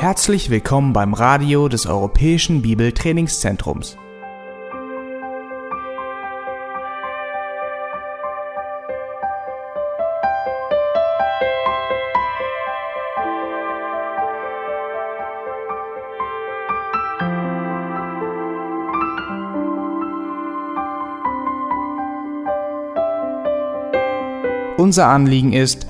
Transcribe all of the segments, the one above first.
Herzlich willkommen beim Radio des Europäischen Bibeltrainingszentrums. Unser Anliegen ist,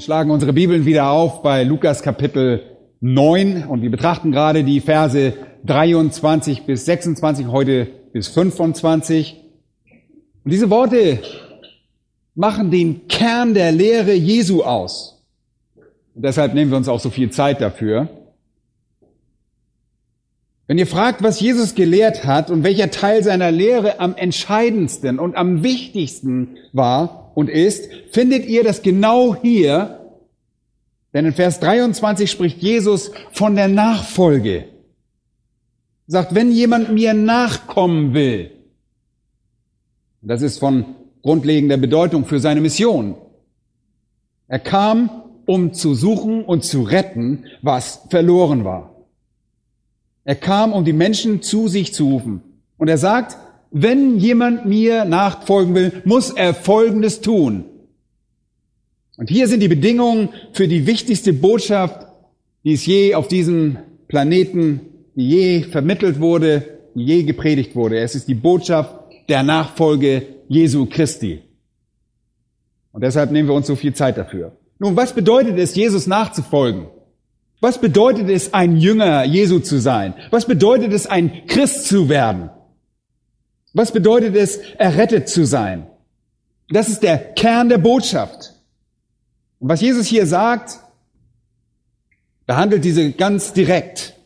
Wir schlagen unsere Bibeln wieder auf bei Lukas Kapitel 9 und wir betrachten gerade die Verse 23 bis 26, heute bis 25. Und diese Worte machen den Kern der Lehre Jesu aus. Und deshalb nehmen wir uns auch so viel Zeit dafür. Wenn ihr fragt, was Jesus gelehrt hat und welcher Teil seiner Lehre am entscheidendsten und am wichtigsten war, und ist, findet ihr das genau hier, denn in Vers 23 spricht Jesus von der Nachfolge. Sagt, wenn jemand mir nachkommen will, das ist von grundlegender Bedeutung für seine Mission. Er kam, um zu suchen und zu retten, was verloren war. Er kam, um die Menschen zu sich zu rufen. Und er sagt, wenn jemand mir nachfolgen will, muss er Folgendes tun. Und hier sind die Bedingungen für die wichtigste Botschaft, die es je auf diesem Planeten, die je vermittelt wurde, die je gepredigt wurde. Es ist die Botschaft der Nachfolge Jesu Christi. Und deshalb nehmen wir uns so viel Zeit dafür. Nun, was bedeutet es, Jesus nachzufolgen? Was bedeutet es, ein Jünger Jesu zu sein? Was bedeutet es, ein Christ zu werden? Was bedeutet es, errettet zu sein? Das ist der Kern der Botschaft. Und was Jesus hier sagt, behandelt diese ganz direkt.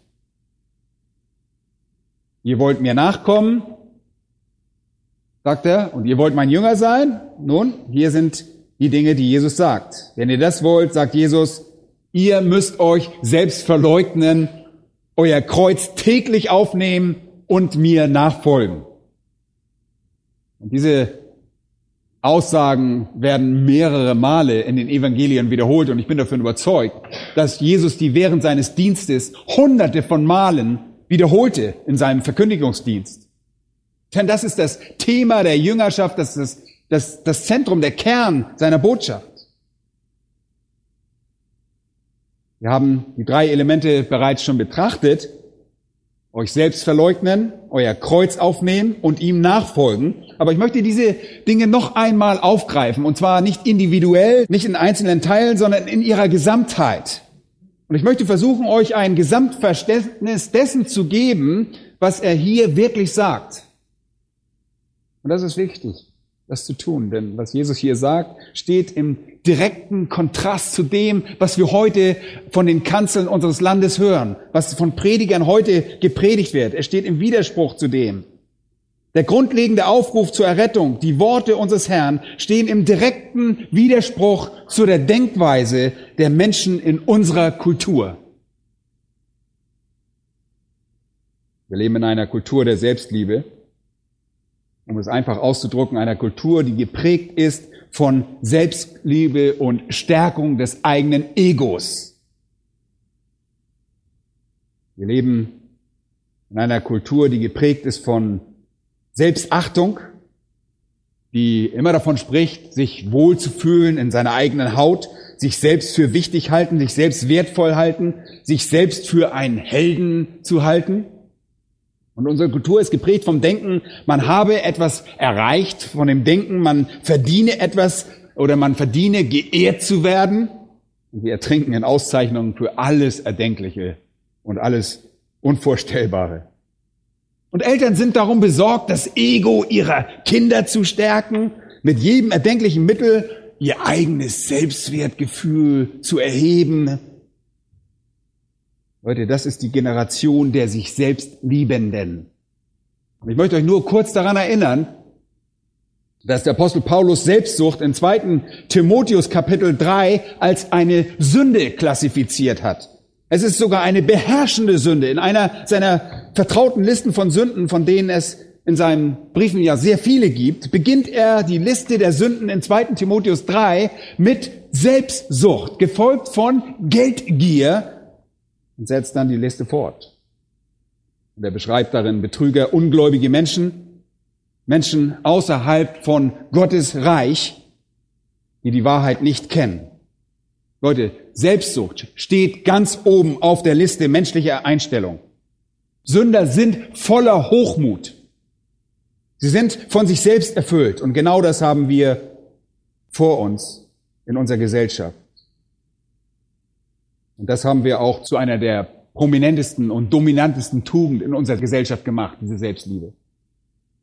Ihr wollt mir nachkommen, sagt er, und ihr wollt mein Jünger sein? Nun, hier sind die Dinge, die Jesus sagt. Wenn ihr das wollt, sagt Jesus, ihr müsst euch selbst verleugnen, euer Kreuz täglich aufnehmen und mir nachfolgen. Und diese Aussagen werden mehrere Male in den Evangelien wiederholt und ich bin davon überzeugt, dass Jesus die während seines Dienstes hunderte von Malen wiederholte in seinem Verkündigungsdienst. Denn das ist das Thema der Jüngerschaft, das ist das, das Zentrum, der Kern seiner Botschaft. Wir haben die drei Elemente bereits schon betrachtet euch selbst verleugnen, euer Kreuz aufnehmen und ihm nachfolgen. Aber ich möchte diese Dinge noch einmal aufgreifen, und zwar nicht individuell, nicht in einzelnen Teilen, sondern in ihrer Gesamtheit. Und ich möchte versuchen, euch ein Gesamtverständnis dessen zu geben, was er hier wirklich sagt. Und das ist wichtig, das zu tun, denn was Jesus hier sagt, steht im direkten Kontrast zu dem, was wir heute von den Kanzeln unseres Landes hören, was von Predigern heute gepredigt wird. Er steht im Widerspruch zu dem. Der grundlegende Aufruf zur Errettung, die Worte unseres Herrn, stehen im direkten Widerspruch zu der Denkweise der Menschen in unserer Kultur. Wir leben in einer Kultur der Selbstliebe, um es einfach auszudrücken, einer Kultur, die geprägt ist von Selbstliebe und Stärkung des eigenen Egos. Wir leben in einer Kultur, die geprägt ist von Selbstachtung, die immer davon spricht, sich wohl zu fühlen in seiner eigenen Haut, sich selbst für wichtig halten, sich selbst wertvoll halten, sich selbst für einen Helden zu halten. Und unsere Kultur ist geprägt vom Denken, man habe etwas erreicht, von dem Denken, man verdiene etwas oder man verdiene geehrt zu werden. Und wir ertrinken in Auszeichnungen für alles Erdenkliche und alles Unvorstellbare. Und Eltern sind darum besorgt, das Ego ihrer Kinder zu stärken, mit jedem erdenklichen Mittel ihr eigenes Selbstwertgefühl zu erheben, Leute, das ist die Generation der sich selbst Liebenden. Und ich möchte euch nur kurz daran erinnern, dass der Apostel Paulus Selbstsucht in 2. Timotheus Kapitel 3 als eine Sünde klassifiziert hat. Es ist sogar eine beherrschende Sünde. In einer seiner vertrauten Listen von Sünden, von denen es in seinen Briefen ja sehr viele gibt, beginnt er die Liste der Sünden in 2. Timotheus 3 mit Selbstsucht, gefolgt von Geldgier und setzt dann die Liste fort. Und er beschreibt darin Betrüger, ungläubige Menschen, Menschen außerhalb von Gottes Reich, die die Wahrheit nicht kennen. Leute, Selbstsucht steht ganz oben auf der Liste menschlicher Einstellung. Sünder sind voller Hochmut. Sie sind von sich selbst erfüllt und genau das haben wir vor uns in unserer Gesellschaft. Und das haben wir auch zu einer der prominentesten und dominantesten Tugend in unserer Gesellschaft gemacht, diese Selbstliebe.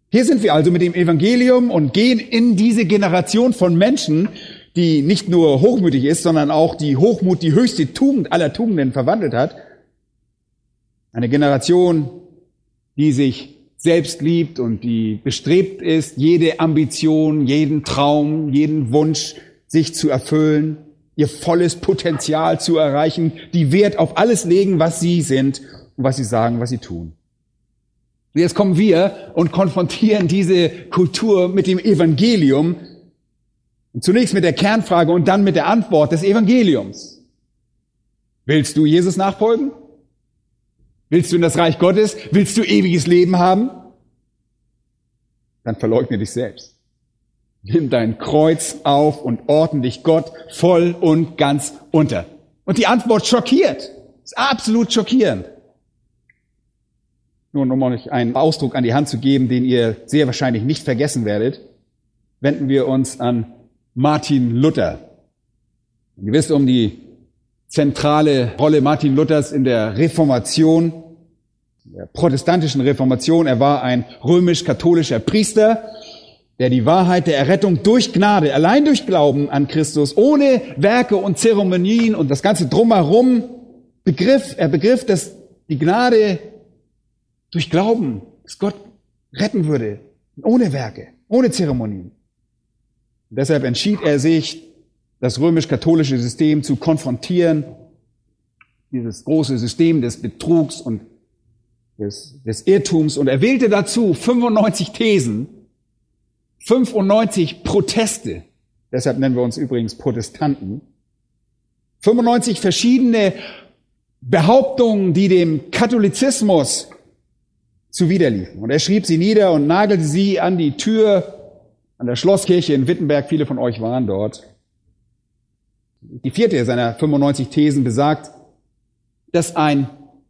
Hier sind wir also mit dem Evangelium und gehen in diese Generation von Menschen, die nicht nur hochmütig ist, sondern auch die Hochmut, die höchste Tugend aller Tugenden verwandelt hat. Eine Generation, die sich selbst liebt und die bestrebt ist, jede Ambition, jeden Traum, jeden Wunsch sich zu erfüllen, ihr volles Potenzial zu erreichen, die Wert auf alles legen, was sie sind und was sie sagen, was sie tun. Jetzt kommen wir und konfrontieren diese Kultur mit dem Evangelium. zunächst mit der Kernfrage und dann mit der Antwort des Evangeliums. Willst du Jesus nachfolgen? Willst du in das Reich Gottes? Willst du ewiges Leben haben? Dann verleugne dich selbst. Nimm dein Kreuz auf und ordne dich Gott voll und ganz unter. Und die Antwort schockiert. Ist absolut schockierend. Nur um euch einen Ausdruck an die Hand zu geben, den ihr sehr wahrscheinlich nicht vergessen werdet, wenden wir uns an Martin Luther. Ihr wisst um die zentrale Rolle Martin Luthers in der Reformation, der protestantischen Reformation. Er war ein römisch-katholischer Priester, der die Wahrheit der Errettung durch Gnade, allein durch Glauben an Christus, ohne Werke und Zeremonien und das ganze drumherum begriff. Er begriff, dass die Gnade durch Glauben, dass Gott retten würde, ohne Werke, ohne Zeremonien. Und deshalb entschied er sich, das römisch-katholische System zu konfrontieren, dieses große System des Betrugs und des, des Irrtums. Und er wählte dazu 95 Thesen, 95 Proteste. Deshalb nennen wir uns übrigens Protestanten. 95 verschiedene Behauptungen, die dem Katholizismus zuwiderliefen. Und er schrieb sie nieder und nagelte sie an die Tür an der Schlosskirche in Wittenberg. Viele von euch waren dort. Die vierte seiner 95 Thesen besagt, dass ein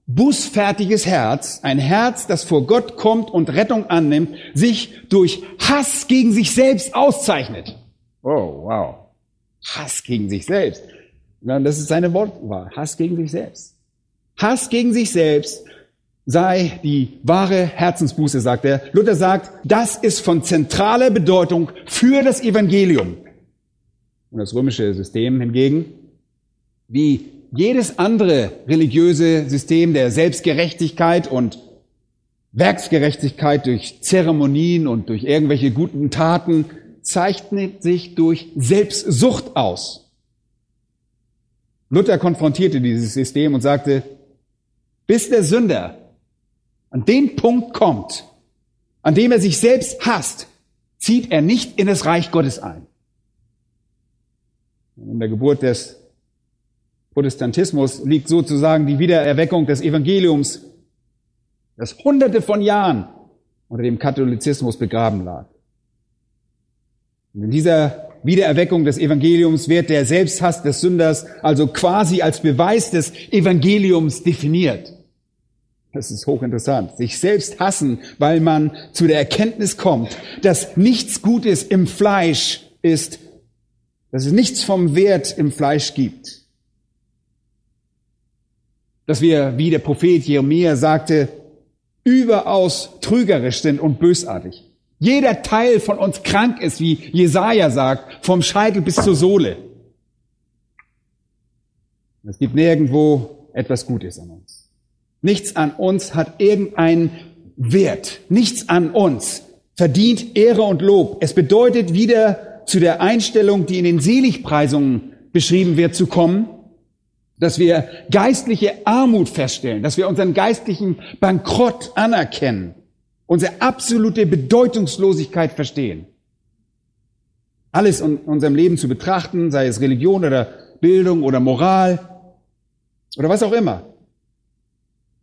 bußfertiges Herz, ein Herz, das vor Gott kommt und Rettung annimmt, sich durch Hass gegen sich selbst auszeichnet. Oh, wow. Hass gegen sich selbst. Das ist seine Wortwahl. Hass gegen sich selbst. Hass gegen sich selbst sei die wahre Herzensbuße, sagt er. Luther sagt, das ist von zentraler Bedeutung für das Evangelium. Und das römische System hingegen, wie jedes andere religiöse System der Selbstgerechtigkeit und Werksgerechtigkeit durch Zeremonien und durch irgendwelche guten Taten, zeichnet sich durch Selbstsucht aus. Luther konfrontierte dieses System und sagte, bis der Sünder an den Punkt kommt, an dem er sich selbst hasst, zieht er nicht in das Reich Gottes ein. In der Geburt des Protestantismus liegt sozusagen die Wiedererweckung des Evangeliums, das hunderte von Jahren unter dem Katholizismus begraben lag. Und in dieser Wiedererweckung des Evangeliums wird der Selbsthass des Sünders also quasi als Beweis des Evangeliums definiert. Das ist hochinteressant. Sich selbst hassen, weil man zu der Erkenntnis kommt, dass nichts Gutes im Fleisch ist, dass es nichts vom Wert im Fleisch gibt. Dass wir, wie der Prophet Jeremia sagte, überaus trügerisch sind und bösartig. Jeder Teil von uns krank ist, wie Jesaja sagt, vom Scheitel bis zur Sohle. Es gibt nirgendwo etwas Gutes an uns. Nichts an uns hat irgendeinen Wert. Nichts an uns verdient Ehre und Lob. Es bedeutet wieder zu der Einstellung, die in den Seligpreisungen beschrieben wird, zu kommen, dass wir geistliche Armut feststellen, dass wir unseren geistlichen Bankrott anerkennen, unsere absolute Bedeutungslosigkeit verstehen. Alles in unserem Leben zu betrachten, sei es Religion oder Bildung oder Moral oder was auch immer.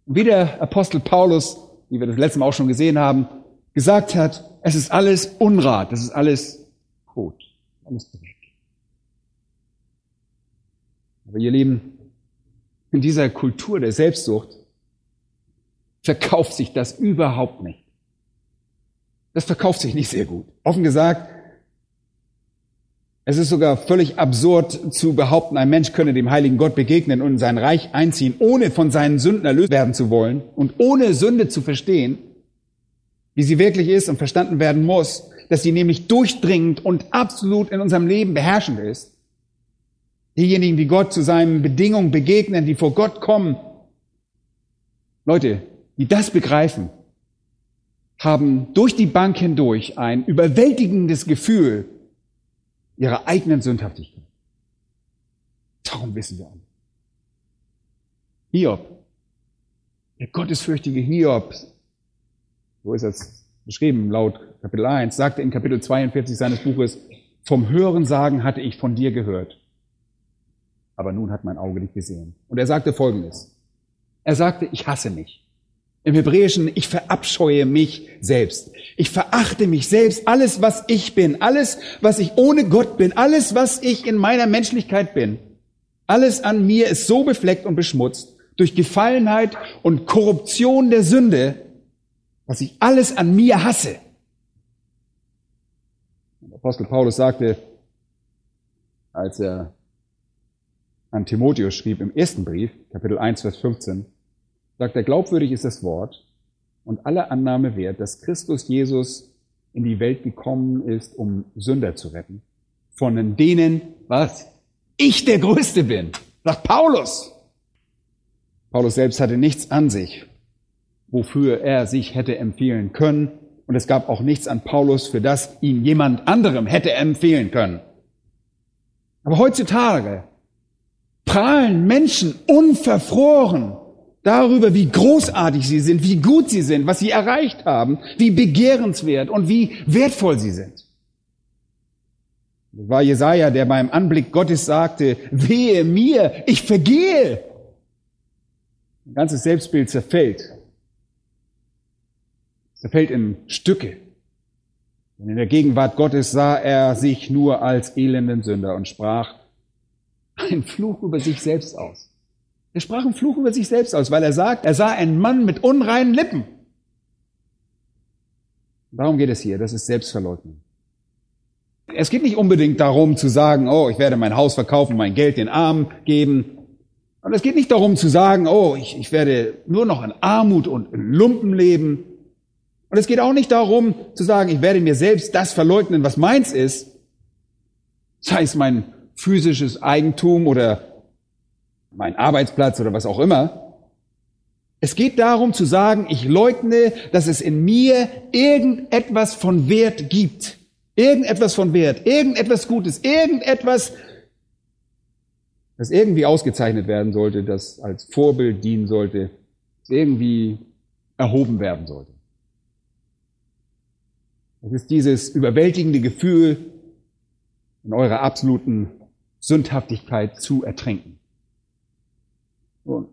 Wie der Apostel Paulus, wie wir das letzte Mal auch schon gesehen haben, gesagt hat, es ist alles Unrat, es ist alles Kot, alles Dreck. Aber ihr Lieben, in dieser Kultur der Selbstsucht verkauft sich das überhaupt nicht. Das verkauft sich nicht sehr gut. Offen gesagt, es ist sogar völlig absurd zu behaupten, ein Mensch könne dem heiligen Gott begegnen und in sein Reich einziehen, ohne von seinen Sünden erlöst werden zu wollen und ohne Sünde zu verstehen, wie sie wirklich ist und verstanden werden muss, dass sie nämlich durchdringend und absolut in unserem Leben beherrschend ist. Diejenigen, die Gott zu seinen Bedingungen begegnen, die vor Gott kommen, Leute, die das begreifen, haben durch die Bank hindurch ein überwältigendes Gefühl ihrer eigenen Sündhaftigkeit. Darum wissen wir alle. Hiob, der gottesfürchtige Hiob, so ist es beschrieben laut Kapitel 1, sagte in Kapitel 42 seines Buches, vom Hören sagen hatte ich von dir gehört, aber nun hat mein Auge dich gesehen. Und er sagte Folgendes. Er sagte, ich hasse mich. Im Hebräischen, ich verabscheue mich selbst. Ich verachte mich selbst, alles, was ich bin, alles, was ich ohne Gott bin, alles, was ich in meiner Menschlichkeit bin. Alles an mir ist so befleckt und beschmutzt durch Gefallenheit und Korruption der Sünde, was ich alles an mir hasse. Der Apostel Paulus sagte, als er an Timotheus schrieb im ersten Brief, Kapitel 1, Vers 15, sagt er, glaubwürdig ist das Wort und alle Annahme wert, dass Christus Jesus in die Welt gekommen ist, um Sünder zu retten. Von denen, was? Ich der Größte bin, sagt Paulus. Paulus selbst hatte nichts an sich, wofür er sich hätte empfehlen können. Und es gab auch nichts an Paulus, für das ihn jemand anderem hätte empfehlen können. Aber heutzutage prahlen Menschen unverfroren darüber, wie großartig sie sind, wie gut sie sind, was sie erreicht haben, wie begehrenswert und wie wertvoll sie sind. Das war Jesaja, der beim Anblick Gottes sagte, wehe mir, ich vergehe. Ein ganzes Selbstbild zerfällt. Zerfällt in Stücke. Und in der Gegenwart Gottes sah er sich nur als elenden Sünder und sprach einen Fluch über sich selbst aus. Er sprach einen Fluch über sich selbst aus, weil er sagt, er sah einen Mann mit unreinen Lippen. Darum geht es hier, das ist Selbstverleugnung. Es geht nicht unbedingt darum zu sagen, oh, ich werde mein Haus verkaufen, mein Geld den Armen geben. Und es geht nicht darum zu sagen, oh, ich, ich werde nur noch in Armut und in Lumpen leben. Und es geht auch nicht darum zu sagen, ich werde mir selbst das verleugnen, was meins ist. Sei es mein physisches Eigentum oder mein Arbeitsplatz oder was auch immer. Es geht darum zu sagen, ich leugne, dass es in mir irgendetwas von Wert gibt. Irgendetwas von Wert, irgendetwas Gutes, irgendetwas, das irgendwie ausgezeichnet werden sollte, das als Vorbild dienen sollte, das irgendwie erhoben werden sollte. Es ist dieses überwältigende Gefühl, in eurer absoluten Sündhaftigkeit zu ertränken. Und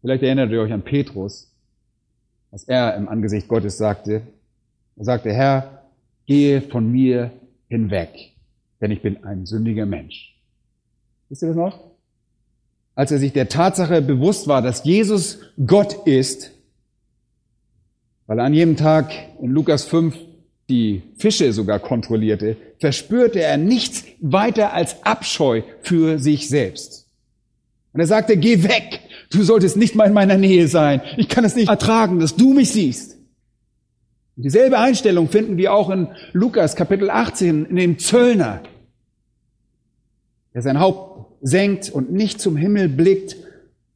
vielleicht erinnert ihr euch an Petrus, was er im Angesicht Gottes sagte. Er sagte, Herr, gehe von mir hinweg, denn ich bin ein sündiger Mensch. Wisst ihr das noch? Als er sich der Tatsache bewusst war, dass Jesus Gott ist, weil er an jedem Tag in Lukas 5 die Fische sogar kontrollierte, verspürte er nichts weiter als Abscheu für sich selbst. Und er sagte, geh weg. Du solltest nicht mal in meiner Nähe sein. Ich kann es nicht ertragen, dass du mich siehst. Und dieselbe Einstellung finden wir auch in Lukas Kapitel 18 in dem Zöllner, der sein Haupt senkt und nicht zum Himmel blickt,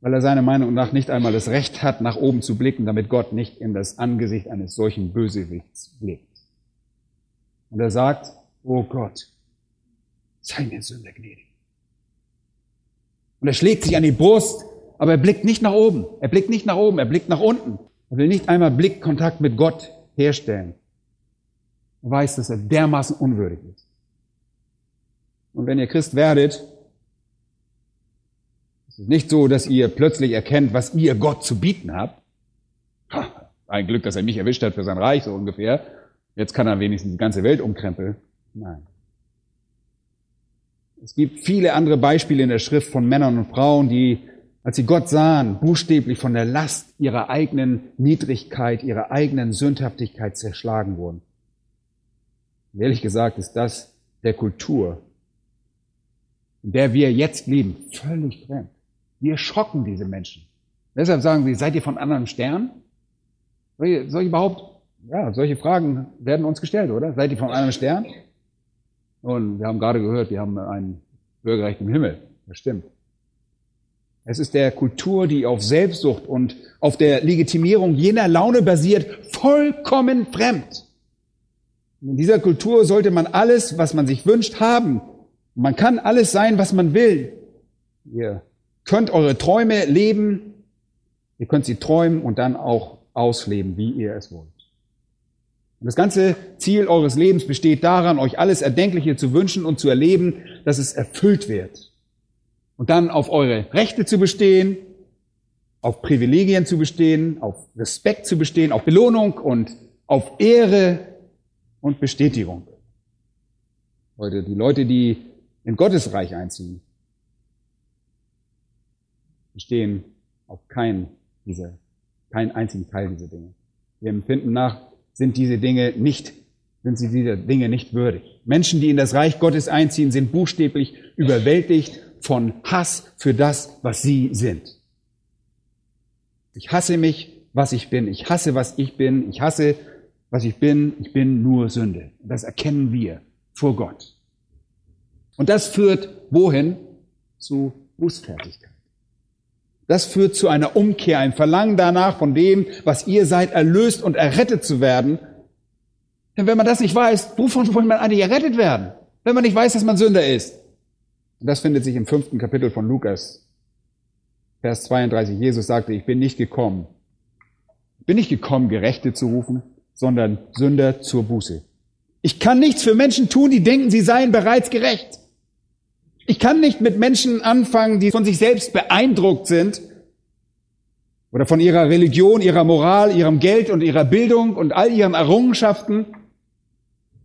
weil er seiner Meinung nach nicht einmal das Recht hat, nach oben zu blicken, damit Gott nicht in das Angesicht eines solchen Bösewichts blickt. Und er sagt, oh Gott, sei mir Sünder gnädig. Und er schlägt sich an die Brust, aber er blickt nicht nach oben. Er blickt nicht nach oben, er blickt nach unten. Er will nicht einmal Blickkontakt mit Gott herstellen. Er weiß, dass er dermaßen unwürdig ist. Und wenn ihr Christ werdet, ist es nicht so, dass ihr plötzlich erkennt, was ihr Gott zu bieten habt. Ha, ein Glück, dass er mich erwischt hat für sein Reich, so ungefähr. Jetzt kann er wenigstens die ganze Welt umkrempeln. Nein. Es gibt viele andere Beispiele in der Schrift von Männern und Frauen, die, als sie Gott sahen, buchstäblich von der Last ihrer eigenen Niedrigkeit, ihrer eigenen Sündhaftigkeit zerschlagen wurden. Und ehrlich gesagt ist das der Kultur, in der wir jetzt leben, völlig fremd. Wir schocken diese Menschen. Deshalb sagen sie, seid ihr von anderen ich, soll ich überhaupt, ja, solche Fragen werden uns gestellt, oder? Seid ihr von einem Stern? Und wir haben gerade gehört, wir haben ein Bürgerrecht im Himmel. Das stimmt. Es ist der Kultur, die auf Selbstsucht und auf der Legitimierung jener Laune basiert, vollkommen fremd. In dieser Kultur sollte man alles, was man sich wünscht, haben. Man kann alles sein, was man will. Ihr könnt eure Träume leben, ihr könnt sie träumen und dann auch ausleben, wie ihr es wollt. Und das ganze Ziel eures Lebens besteht daran, euch alles Erdenkliche zu wünschen und zu erleben, dass es erfüllt wird. Und dann auf eure Rechte zu bestehen, auf Privilegien zu bestehen, auf Respekt zu bestehen, auf Belohnung und auf Ehre und Bestätigung. Heute die Leute, die in Gottes Reich einziehen, bestehen auf keinen dieser, keinen einzigen Teil dieser Dinge. Wir empfinden nach, sind diese Dinge nicht, sind sie dieser Dinge nicht würdig. Menschen, die in das Reich Gottes einziehen, sind buchstäblich überwältigt von Hass für das, was sie sind. Ich hasse mich, was ich bin. Ich hasse, was ich bin. Ich hasse, was ich bin. Ich bin nur Sünde. Das erkennen wir vor Gott. Und das führt wohin? Zu Bußfertigkeit. Das führt zu einer Umkehr, ein Verlangen danach, von dem, was ihr seid, erlöst und errettet zu werden. Denn wenn man das nicht weiß, wovon will man eigentlich errettet werden? Wenn man nicht weiß, dass man Sünder ist. Und das findet sich im fünften Kapitel von Lukas, Vers 32. Jesus sagte, ich bin nicht gekommen, bin nicht gekommen, Gerechte zu rufen, sondern Sünder zur Buße. Ich kann nichts für Menschen tun, die denken, sie seien bereits gerecht. Ich kann nicht mit Menschen anfangen, die von sich selbst beeindruckt sind oder von ihrer Religion, ihrer Moral, ihrem Geld und ihrer Bildung und all ihren Errungenschaften.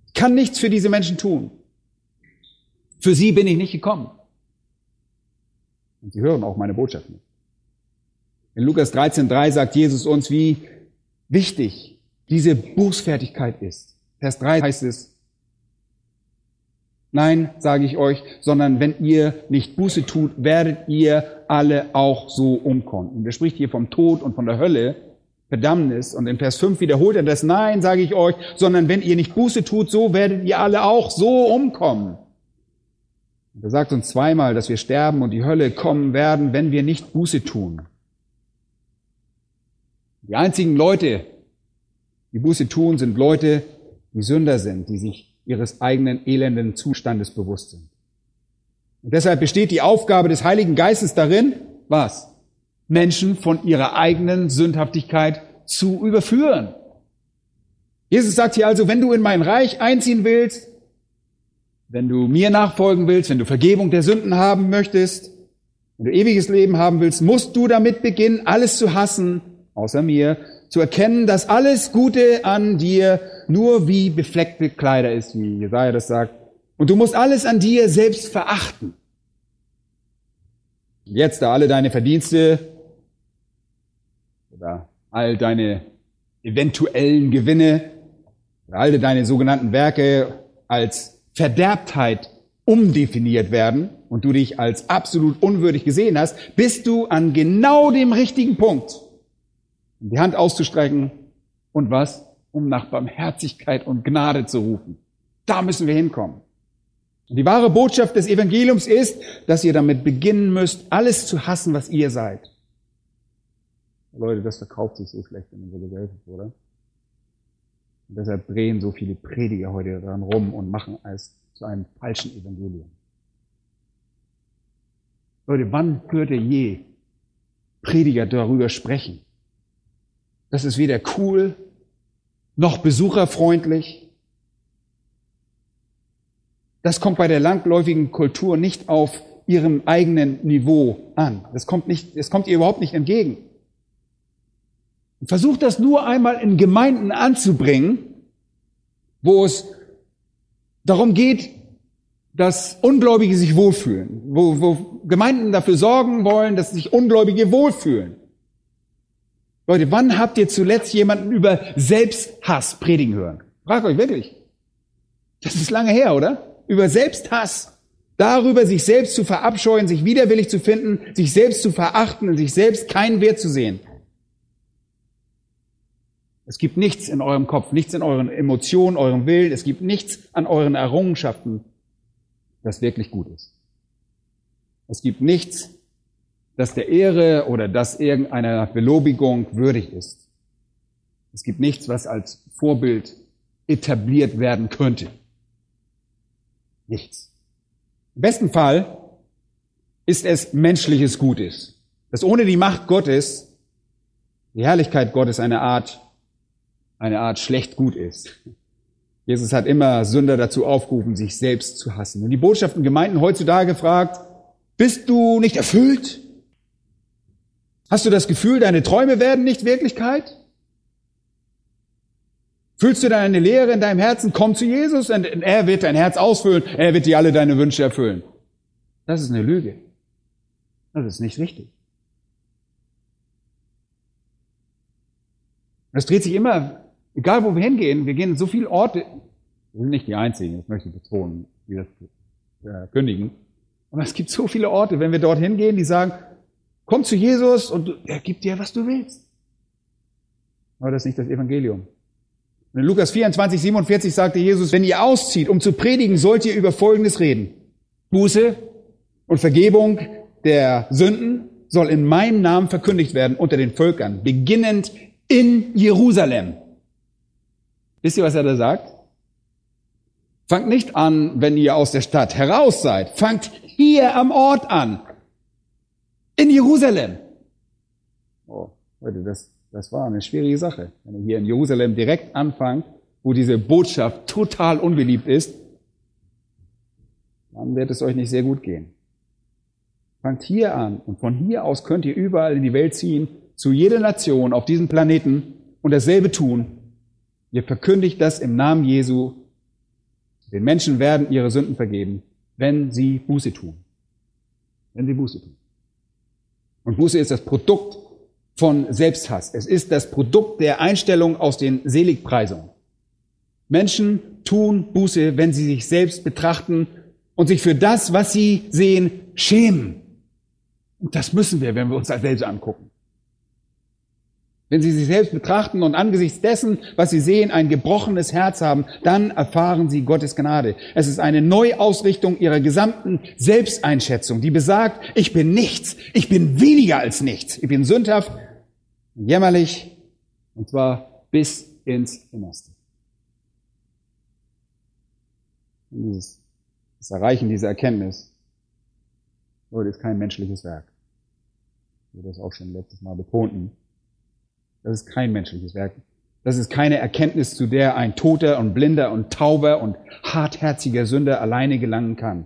Ich kann nichts für diese Menschen tun. Für sie bin ich nicht gekommen. Und sie hören auch meine Botschaft nicht. In Lukas 13.3 sagt Jesus uns, wie wichtig diese Bußfertigkeit ist. Vers 3 heißt es, Nein, sage ich euch, sondern wenn ihr nicht Buße tut, werdet ihr alle auch so umkommen. Und er spricht hier vom Tod und von der Hölle, Verdammnis. Und in Vers 5 wiederholt er das, nein, sage ich euch, sondern wenn ihr nicht Buße tut, so werdet ihr alle auch so umkommen. Und er sagt uns zweimal, dass wir sterben und die Hölle kommen werden, wenn wir nicht Buße tun. Die einzigen Leute, die Buße tun, sind Leute, die Sünder sind, die sich ihres eigenen elenden Zustandes bewusst sind. Und deshalb besteht die Aufgabe des Heiligen Geistes darin, was? Menschen von ihrer eigenen Sündhaftigkeit zu überführen. Jesus sagt hier also, wenn du in mein Reich einziehen willst, wenn du mir nachfolgen willst, wenn du Vergebung der Sünden haben möchtest, wenn du ewiges Leben haben willst, musst du damit beginnen, alles zu hassen, außer mir, zu erkennen, dass alles Gute an dir nur wie befleckte Kleider ist, wie Jesaja das sagt. Und du musst alles an dir selbst verachten. Jetzt, da alle deine Verdienste oder all deine eventuellen Gewinne, all deine sogenannten Werke als Verderbtheit umdefiniert werden und du dich als absolut unwürdig gesehen hast, bist du an genau dem richtigen Punkt die Hand auszustrecken und was? Um nach Barmherzigkeit und Gnade zu rufen. Da müssen wir hinkommen. Und die wahre Botschaft des Evangeliums ist, dass ihr damit beginnen müsst, alles zu hassen, was ihr seid. Leute, das verkauft sich so schlecht in unserer Gesellschaft, oder? Und deshalb drehen so viele Prediger heute daran rum und machen es zu einem falschen Evangelium. Leute, wann hört ihr je Prediger darüber sprechen? Das ist weder cool, noch besucherfreundlich. Das kommt bei der langläufigen Kultur nicht auf ihrem eigenen Niveau an. Das kommt nicht, das kommt ihr überhaupt nicht entgegen. Versucht das nur einmal in Gemeinden anzubringen, wo es darum geht, dass Ungläubige sich wohlfühlen, wo, wo Gemeinden dafür sorgen wollen, dass sich Ungläubige wohlfühlen. Leute, wann habt ihr zuletzt jemanden über Selbsthass predigen hören? Fragt euch wirklich. Das ist lange her, oder? Über Selbsthass. Darüber, sich selbst zu verabscheuen, sich widerwillig zu finden, sich selbst zu verachten und sich selbst keinen Wert zu sehen. Es gibt nichts in eurem Kopf, nichts in euren Emotionen, eurem Willen, es gibt nichts an euren Errungenschaften, das wirklich gut ist. Es gibt nichts, das der Ehre oder das irgendeiner Belobigung würdig ist. Es gibt nichts, was als Vorbild etabliert werden könnte. Nichts. Im besten Fall ist es menschliches Gutes, dass ohne die Macht Gottes die Herrlichkeit Gottes eine Art, eine Art schlecht gut ist. Jesus hat immer Sünder dazu aufgerufen, sich selbst zu hassen. Und die Botschaften Gemeinden heutzutage fragt, bist du nicht erfüllt? Hast du das Gefühl, deine Träume werden nicht Wirklichkeit? Fühlst du deine Lehre in deinem Herzen? Komm zu Jesus und er wird dein Herz ausfüllen. Er wird dir alle deine Wünsche erfüllen. Das ist eine Lüge. Das ist nicht richtig. Es dreht sich immer, egal wo wir hingehen, wir gehen in so viele Orte, wir sind nicht die Einzigen, das möchte ich betonen, die das äh, kündigen. Aber es gibt so viele Orte, wenn wir dorthin gehen, die sagen, komm zu Jesus und er gibt dir, was du willst. Aber das ist nicht das Evangelium. In Lukas 24, 47 sagte Jesus, wenn ihr auszieht, um zu predigen, sollt ihr über Folgendes reden. Buße und Vergebung der Sünden soll in meinem Namen verkündigt werden unter den Völkern, beginnend in Jerusalem. Wisst ihr, was er da sagt? Fangt nicht an, wenn ihr aus der Stadt heraus seid. Fangt hier am Ort an. In Jerusalem. Oh, Leute, das das war eine schwierige Sache. Wenn ihr hier in Jerusalem direkt anfangt, wo diese Botschaft total unbeliebt ist, dann wird es euch nicht sehr gut gehen. Fangt hier an und von hier aus könnt ihr überall in die Welt ziehen, zu jeder Nation auf diesem Planeten und dasselbe tun. Ihr verkündigt das im Namen Jesu. Den Menschen werden ihre Sünden vergeben, wenn sie Buße tun. Wenn sie Buße tun. Und Buße ist das Produkt von Selbsthass. Es ist das Produkt der Einstellung aus den Seligpreisungen. Menschen tun Buße, wenn sie sich selbst betrachten und sich für das, was sie sehen, schämen. Und das müssen wir, wenn wir uns das selbst angucken. Wenn sie sich selbst betrachten und angesichts dessen, was sie sehen, ein gebrochenes Herz haben, dann erfahren sie Gottes Gnade. Es ist eine Neuausrichtung ihrer gesamten Selbsteinschätzung, die besagt, ich bin nichts, ich bin weniger als nichts, ich bin sündhaft, jämmerlich, und zwar bis ins Innerste. dieses, das Erreichen dieser Erkenntnis, Leute, ist kein menschliches Werk. Wir das auch schon letztes Mal betonten. Das ist kein menschliches Werk. Das ist keine Erkenntnis, zu der ein toter und blinder und tauber und hartherziger Sünder alleine gelangen kann.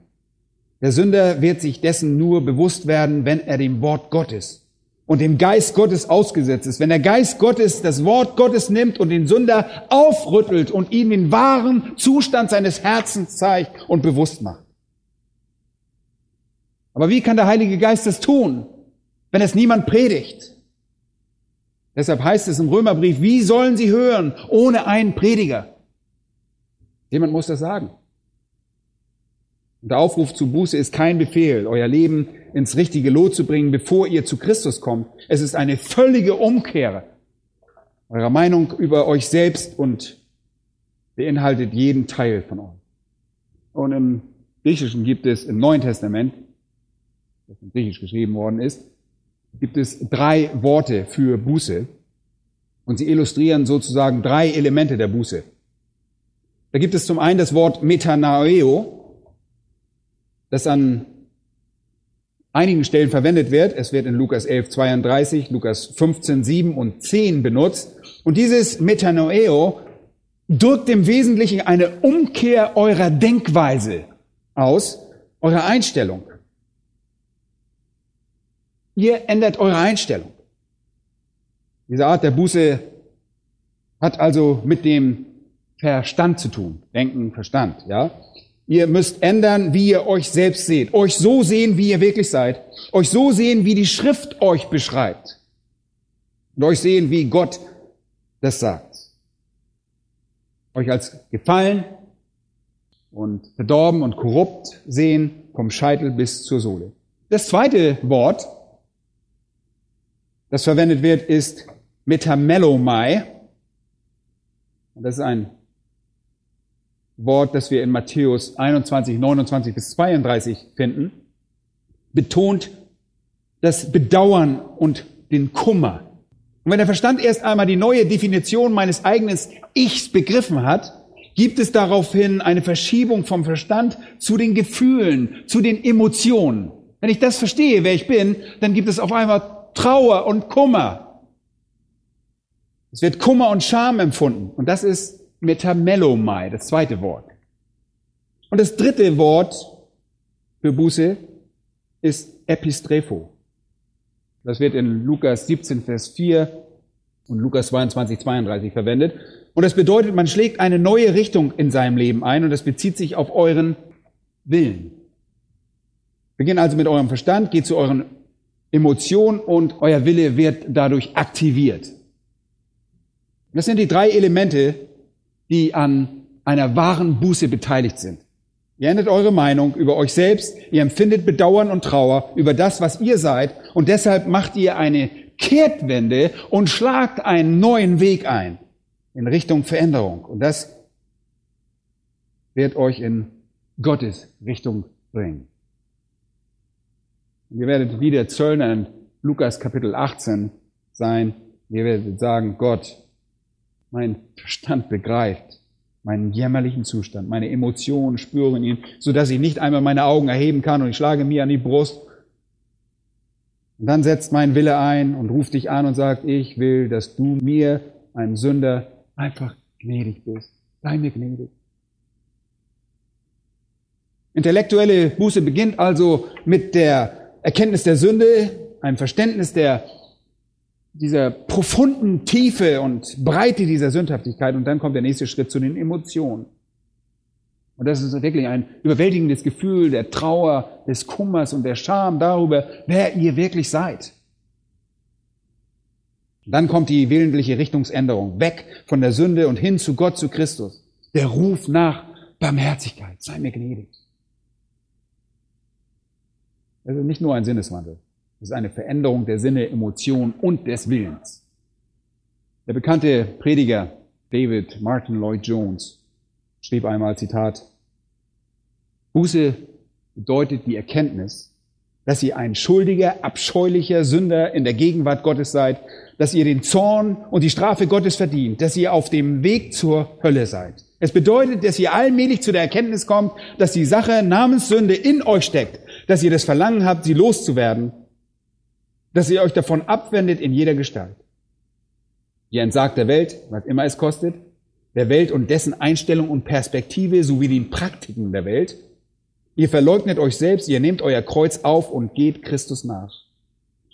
Der Sünder wird sich dessen nur bewusst werden, wenn er dem Wort Gottes und dem Geist Gottes ausgesetzt ist. Wenn der Geist Gottes das Wort Gottes nimmt und den Sünder aufrüttelt und ihm den wahren Zustand seines Herzens zeigt und bewusst macht. Aber wie kann der Heilige Geist das tun, wenn es niemand predigt? Deshalb heißt es im Römerbrief, wie sollen sie hören ohne einen Prediger? Jemand muss das sagen. Und der Aufruf zu Buße ist kein Befehl, euer Leben ins richtige Lot zu bringen, bevor ihr zu Christus kommt. Es ist eine völlige Umkehr eurer Meinung über euch selbst und beinhaltet jeden Teil von euch. Und im Griechischen gibt es im Neuen Testament, das in Griechisch geschrieben worden ist, gibt es drei Worte für Buße und sie illustrieren sozusagen drei Elemente der Buße. Da gibt es zum einen das Wort Metanaeo, das an einigen Stellen verwendet wird. Es wird in Lukas 11, 32, Lukas 15, 7 und 10 benutzt. Und dieses Metanoeo drückt im Wesentlichen eine Umkehr eurer Denkweise aus, eurer Einstellung. Ihr ändert eure Einstellung. Diese Art der Buße hat also mit dem Verstand zu tun. Denken, Verstand, ja. Ihr müsst ändern, wie ihr euch selbst seht. Euch so sehen, wie ihr wirklich seid. Euch so sehen, wie die Schrift euch beschreibt. Und euch sehen, wie Gott das sagt. Euch als gefallen und verdorben und korrupt sehen, vom Scheitel bis zur Sohle. Das zweite Wort, das verwendet wird, ist Metamelomai. Das ist ein Wort, das wir in Matthäus 21, 29 bis 32 finden, betont das Bedauern und den Kummer. Und wenn der Verstand erst einmal die neue Definition meines eigenen Ichs begriffen hat, gibt es daraufhin eine Verschiebung vom Verstand zu den Gefühlen, zu den Emotionen. Wenn ich das verstehe, wer ich bin, dann gibt es auf einmal Trauer und Kummer. Es wird Kummer und Scham empfunden. Und das ist Metamelomai, das zweite Wort. Und das dritte Wort für Buße ist Epistrepho. Das wird in Lukas 17, Vers 4 und Lukas 22, 32 verwendet. Und das bedeutet, man schlägt eine neue Richtung in seinem Leben ein und das bezieht sich auf euren Willen. Beginnt also mit eurem Verstand, geht zu euren Emotionen und euer Wille wird dadurch aktiviert. Das sind die drei Elemente, die an einer wahren Buße beteiligt sind. Ihr ändert eure Meinung über euch selbst, ihr empfindet Bedauern und Trauer über das, was ihr seid, und deshalb macht ihr eine Kehrtwende und schlagt einen neuen Weg ein in Richtung Veränderung. Und das wird euch in Gottes Richtung bringen. Ihr werdet wieder Zöllner in Lukas Kapitel 18 sein. Ihr werdet sagen, Gott, mein Verstand begreift meinen jämmerlichen Zustand, meine Emotionen spüren ihn, so dass ich nicht einmal meine Augen erheben kann und ich schlage mir an die Brust. Und dann setzt mein Wille ein und ruft dich an und sagt, ich will, dass du mir, einem Sünder, einfach gnädig bist. Sei mir gnädig. Intellektuelle Buße beginnt also mit der Erkenntnis der Sünde, einem Verständnis der dieser profunden Tiefe und Breite dieser Sündhaftigkeit und dann kommt der nächste Schritt zu den Emotionen. Und das ist wirklich ein überwältigendes Gefühl der Trauer, des Kummers und der Scham darüber, wer ihr wirklich seid. Dann kommt die willentliche Richtungsänderung, weg von der Sünde und hin zu Gott, zu Christus. Der Ruf nach Barmherzigkeit, sei mir gnädig. Also nicht nur ein Sinneswandel. Das ist eine Veränderung der Sinne, Emotionen und des Willens. Der bekannte Prediger David Martin Lloyd Jones schrieb einmal, Zitat, Buße bedeutet die Erkenntnis, dass ihr ein schuldiger, abscheulicher Sünder in der Gegenwart Gottes seid, dass ihr den Zorn und die Strafe Gottes verdient, dass ihr auf dem Weg zur Hölle seid. Es bedeutet, dass ihr allmählich zu der Erkenntnis kommt, dass die Sache namens Sünde in euch steckt, dass ihr das Verlangen habt, sie loszuwerden dass ihr euch davon abwendet in jeder Gestalt. Ihr entsagt der Welt, was immer es kostet, der Welt und dessen Einstellung und Perspektive sowie den Praktiken der Welt. Ihr verleugnet euch selbst, ihr nehmt euer Kreuz auf und geht Christus nach.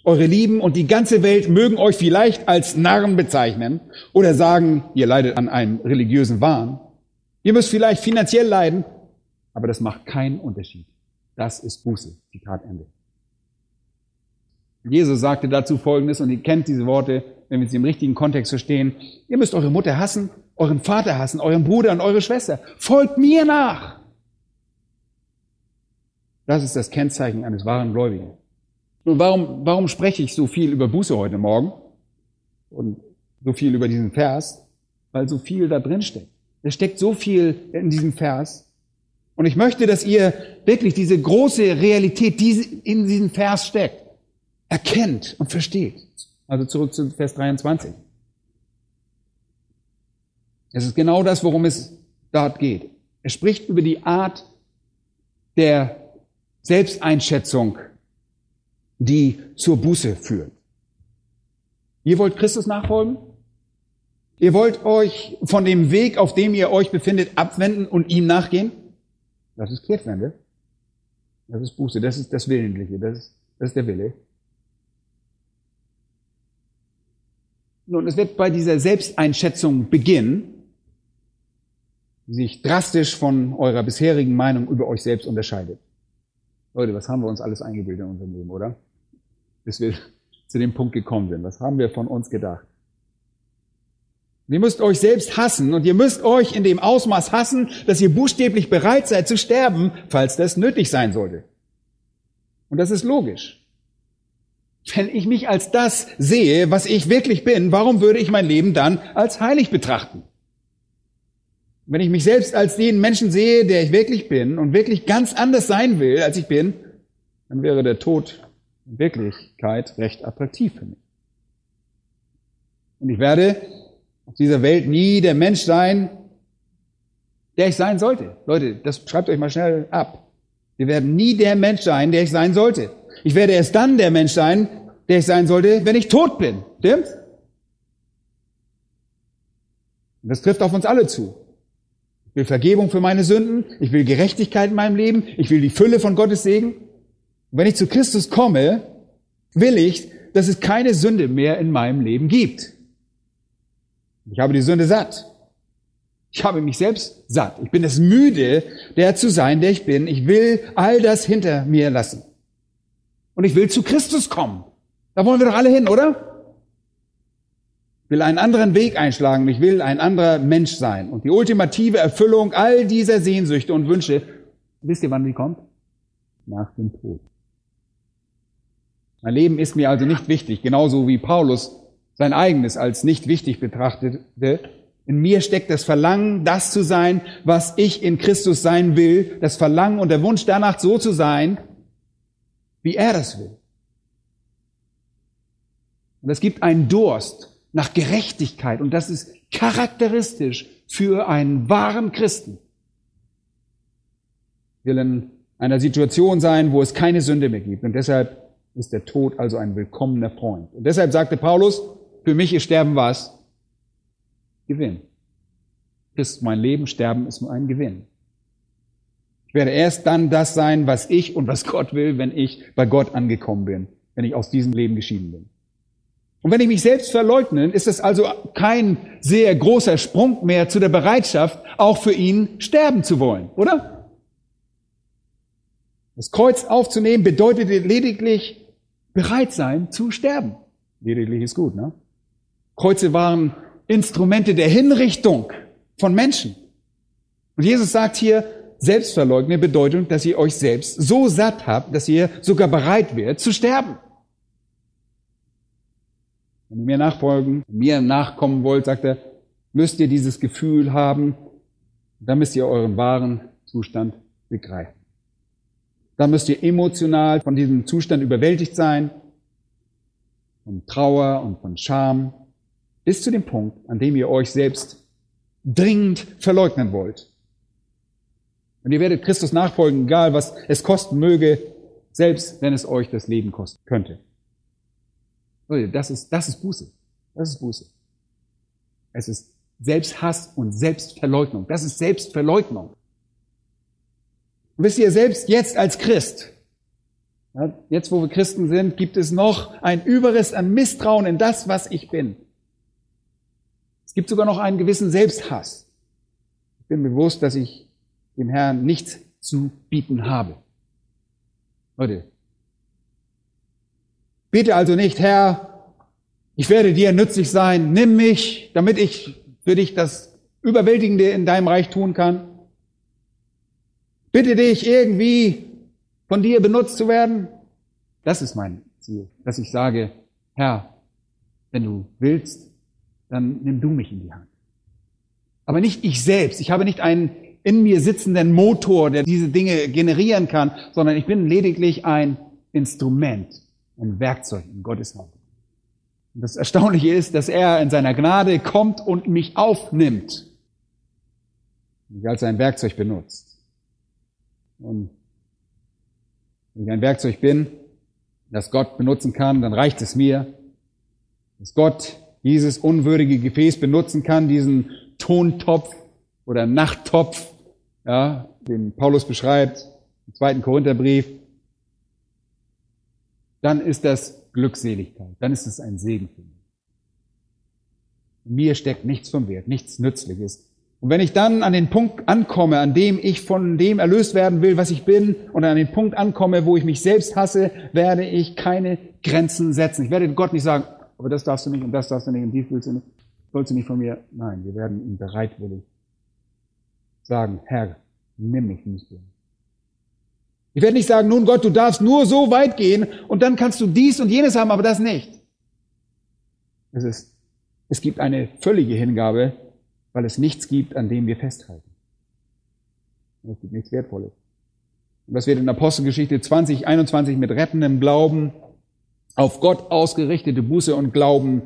Eure Lieben und die ganze Welt mögen euch vielleicht als Narren bezeichnen oder sagen, ihr leidet an einem religiösen Wahn. Ihr müsst vielleicht finanziell leiden, aber das macht keinen Unterschied. Das ist Buße. Zitat Ende. Jesus sagte dazu Folgendes, und ihr kennt diese Worte, wenn wir sie im richtigen Kontext verstehen. Ihr müsst eure Mutter hassen, euren Vater hassen, euren Bruder und eure Schwester. Folgt mir nach. Das ist das Kennzeichen eines wahren Gläubigen. Nun, warum, warum spreche ich so viel über Buße heute Morgen? Und so viel über diesen Vers? Weil so viel da drin steckt. Es steckt so viel in diesem Vers. Und ich möchte, dass ihr wirklich diese große Realität, die in diesem Vers steckt, erkennt und versteht. Also zurück zu Vers 23. Es ist genau das, worum es dort geht. Er spricht über die Art der Selbsteinschätzung, die zur Buße führt. Ihr wollt Christus nachfolgen? Ihr wollt euch von dem Weg, auf dem ihr euch befindet, abwenden und ihm nachgehen? Das ist Kehrtwende. Das ist Buße. Das ist das Willentliche. Das ist, das ist der Wille. Nun, es wird bei dieser Selbsteinschätzung beginnen, die sich drastisch von eurer bisherigen Meinung über euch selbst unterscheidet. Leute, was haben wir uns alles eingebildet in unserem Leben, oder? Bis wir zu dem Punkt gekommen sind. Was haben wir von uns gedacht? Ihr müsst euch selbst hassen und ihr müsst euch in dem Ausmaß hassen, dass ihr buchstäblich bereit seid zu sterben, falls das nötig sein sollte. Und das ist logisch. Wenn ich mich als das sehe, was ich wirklich bin, warum würde ich mein Leben dann als heilig betrachten? Wenn ich mich selbst als den Menschen sehe, der ich wirklich bin und wirklich ganz anders sein will, als ich bin, dann wäre der Tod in Wirklichkeit recht attraktiv für mich. Und ich werde auf dieser Welt nie der Mensch sein, der ich sein sollte. Leute, das schreibt euch mal schnell ab. Wir werden nie der Mensch sein, der ich sein sollte. Ich werde erst dann der Mensch sein, der ich sein sollte, wenn ich tot bin. Stimmt's? Und das trifft auf uns alle zu. Ich will Vergebung für meine Sünden. Ich will Gerechtigkeit in meinem Leben. Ich will die Fülle von Gottes Segen. Und wenn ich zu Christus komme, will ich, dass es keine Sünde mehr in meinem Leben gibt. Ich habe die Sünde satt. Ich habe mich selbst satt. Ich bin es müde, der zu sein, der ich bin. Ich will all das hinter mir lassen. Und ich will zu Christus kommen. Da wollen wir doch alle hin, oder? Ich will einen anderen Weg einschlagen. Ich will ein anderer Mensch sein. Und die ultimative Erfüllung all dieser Sehnsüchte und Wünsche, wisst ihr, wann die kommt? Nach dem Tod. Mein Leben ist mir also nicht wichtig, genauso wie Paulus sein eigenes als nicht wichtig betrachtete. In mir steckt das Verlangen, das zu sein, was ich in Christus sein will, das Verlangen und der Wunsch danach so zu sein, wie er das will. Und es gibt einen Durst nach Gerechtigkeit und das ist charakteristisch für einen wahren Christen. will in einer Situation sein, wo es keine Sünde mehr gibt und deshalb ist der Tod also ein willkommener Freund. Und deshalb sagte Paulus, für mich ist Sterben was? Gewinn. Ist mein Leben, Sterben ist nur ein Gewinn. Ich werde erst dann das sein, was ich und was Gott will, wenn ich bei Gott angekommen bin, wenn ich aus diesem Leben geschieden bin. Und wenn ich mich selbst verleugne, ist es also kein sehr großer Sprung mehr zu der Bereitschaft, auch für ihn sterben zu wollen, oder? Das Kreuz aufzunehmen bedeutet lediglich bereit sein zu sterben. Lediglich ist gut, ne? Kreuze waren Instrumente der Hinrichtung von Menschen. Und Jesus sagt hier, Selbstverleugne bedeutet, dass ihr euch selbst so satt habt, dass ihr sogar bereit werdet zu sterben. Wenn ihr mir nachfolgen, mir nachkommen wollt, sagt er, müsst ihr dieses Gefühl haben, dann müsst ihr euren wahren Zustand begreifen. Dann müsst ihr emotional von diesem Zustand überwältigt sein, von Trauer und von Scham, bis zu dem Punkt, an dem ihr euch selbst dringend verleugnen wollt. Und ihr werdet Christus nachfolgen, egal was es kosten möge, selbst wenn es euch das Leben kosten könnte. Das ist, das ist Buße. Das ist Buße. Es ist Selbsthass und Selbstverleugnung. Das ist Selbstverleugnung. Und wisst ihr, selbst jetzt als Christ, jetzt wo wir Christen sind, gibt es noch ein Überrest an Misstrauen in das, was ich bin. Es gibt sogar noch einen gewissen Selbsthass. Ich bin bewusst, dass ich dem Herrn nichts zu bieten habe. Leute, bitte also nicht, Herr, ich werde dir nützlich sein, nimm mich, damit ich für dich das Überwältigende in deinem Reich tun kann. Bitte dich irgendwie von dir benutzt zu werden. Das ist mein Ziel, dass ich sage, Herr, wenn du willst, dann nimm du mich in die Hand. Aber nicht ich selbst. Ich habe nicht einen in mir sitzenden Motor, der diese Dinge generieren kann, sondern ich bin lediglich ein Instrument, ein Werkzeug in Gottes Hand. Und das Erstaunliche ist, dass er in seiner Gnade kommt und mich aufnimmt. Mich als ein Werkzeug benutzt. Und wenn ich ein Werkzeug bin, das Gott benutzen kann, dann reicht es mir, dass Gott dieses unwürdige Gefäß benutzen kann, diesen Tontopf oder Nachttopf, ja, den Paulus beschreibt im zweiten Korintherbrief, dann ist das Glückseligkeit, dann ist es ein Segen für mich. In mir steckt nichts vom Wert, nichts Nützliches. Und wenn ich dann an den Punkt ankomme, an dem ich von dem erlöst werden will, was ich bin, und an den Punkt ankomme, wo ich mich selbst hasse, werde ich keine Grenzen setzen. Ich werde Gott nicht sagen, aber das darfst du nicht und das darfst du nicht und dies willst du nicht. Sollst du nicht von mir? Nein, wir werden ihm bereitwillig sagen, Herr, nimm mich, ich bin. Ich werde nicht sagen, nun Gott, du darfst nur so weit gehen und dann kannst du dies und jenes haben, aber das nicht. Es ist, es gibt eine völlige Hingabe, weil es nichts gibt, an dem wir festhalten. Es gibt nichts Wertvolles. Und das wird in Apostelgeschichte 20, 21 mit rettendem Glauben auf Gott ausgerichtete Buße und Glauben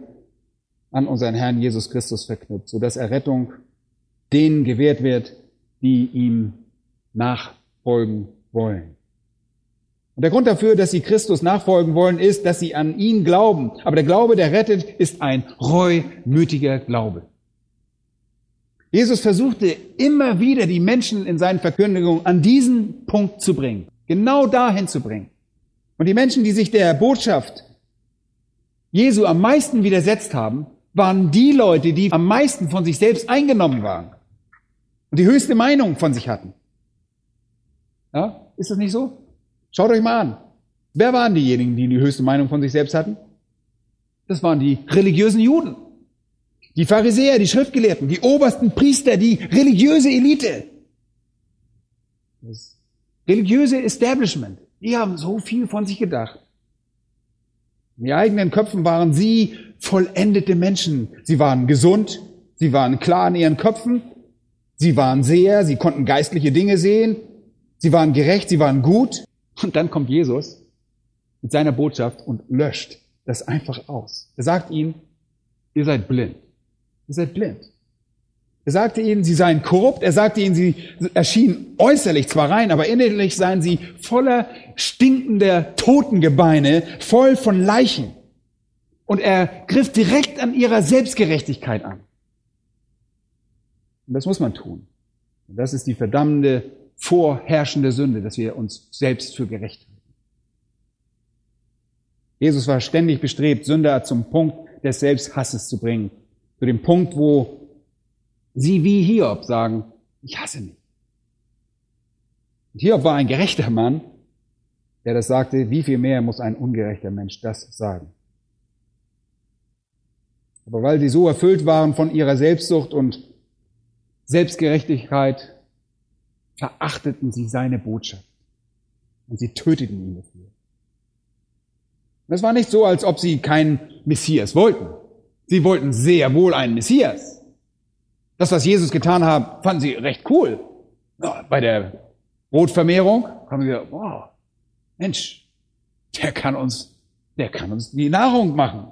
an unseren Herrn Jesus Christus verknüpft, sodass Errettung denen gewährt wird, die ihm nachfolgen wollen. Und der Grund dafür, dass sie Christus nachfolgen wollen, ist, dass sie an ihn glauben. Aber der Glaube, der rettet, ist ein reumütiger Glaube. Jesus versuchte immer wieder, die Menschen in seinen Verkündigungen an diesen Punkt zu bringen. Genau dahin zu bringen. Und die Menschen, die sich der Botschaft Jesu am meisten widersetzt haben, waren die Leute, die am meisten von sich selbst eingenommen waren und die höchste Meinung von sich hatten. Ja, ist das nicht so? Schaut euch mal an. Wer waren diejenigen, die die höchste Meinung von sich selbst hatten? Das waren die religiösen Juden. Die Pharisäer, die Schriftgelehrten, die obersten Priester, die religiöse Elite. Das religiöse Establishment. Die haben so viel von sich gedacht. In ihren eigenen Köpfen waren sie vollendete Menschen. Sie waren gesund, sie waren klar in ihren Köpfen, sie waren Seher, sie konnten geistliche Dinge sehen, sie waren gerecht, sie waren gut. Und dann kommt Jesus mit seiner Botschaft und löscht das einfach aus. Er sagt ihnen, ihr seid blind. Ihr seid blind. Er sagte ihnen, sie seien korrupt. Er sagte ihnen, sie erschienen äußerlich zwar rein, aber innerlich seien sie voller stinkender Totengebeine, voll von Leichen. Und er griff direkt an ihrer Selbstgerechtigkeit an. Und das muss man tun. Und das ist die verdammende, vorherrschende Sünde, dass wir uns selbst für gerecht halten. Jesus war ständig bestrebt, Sünder zum Punkt des Selbsthasses zu bringen. Zu dem Punkt, wo sie wie Hiob sagen, ich hasse mich. Und Hiob war ein gerechter Mann, der das sagte, wie viel mehr muss ein ungerechter Mensch das sagen? Aber weil sie so erfüllt waren von ihrer Selbstsucht und Selbstgerechtigkeit, verachteten sie seine Botschaft. Und sie töteten ihn dafür. Das war nicht so, als ob sie keinen Messias wollten. Sie wollten sehr wohl einen Messias. Das, was Jesus getan hat, fanden sie recht cool. Bei der Brotvermehrung haben sie gesagt, wow, Mensch, der kann uns, der kann uns die Nahrung machen.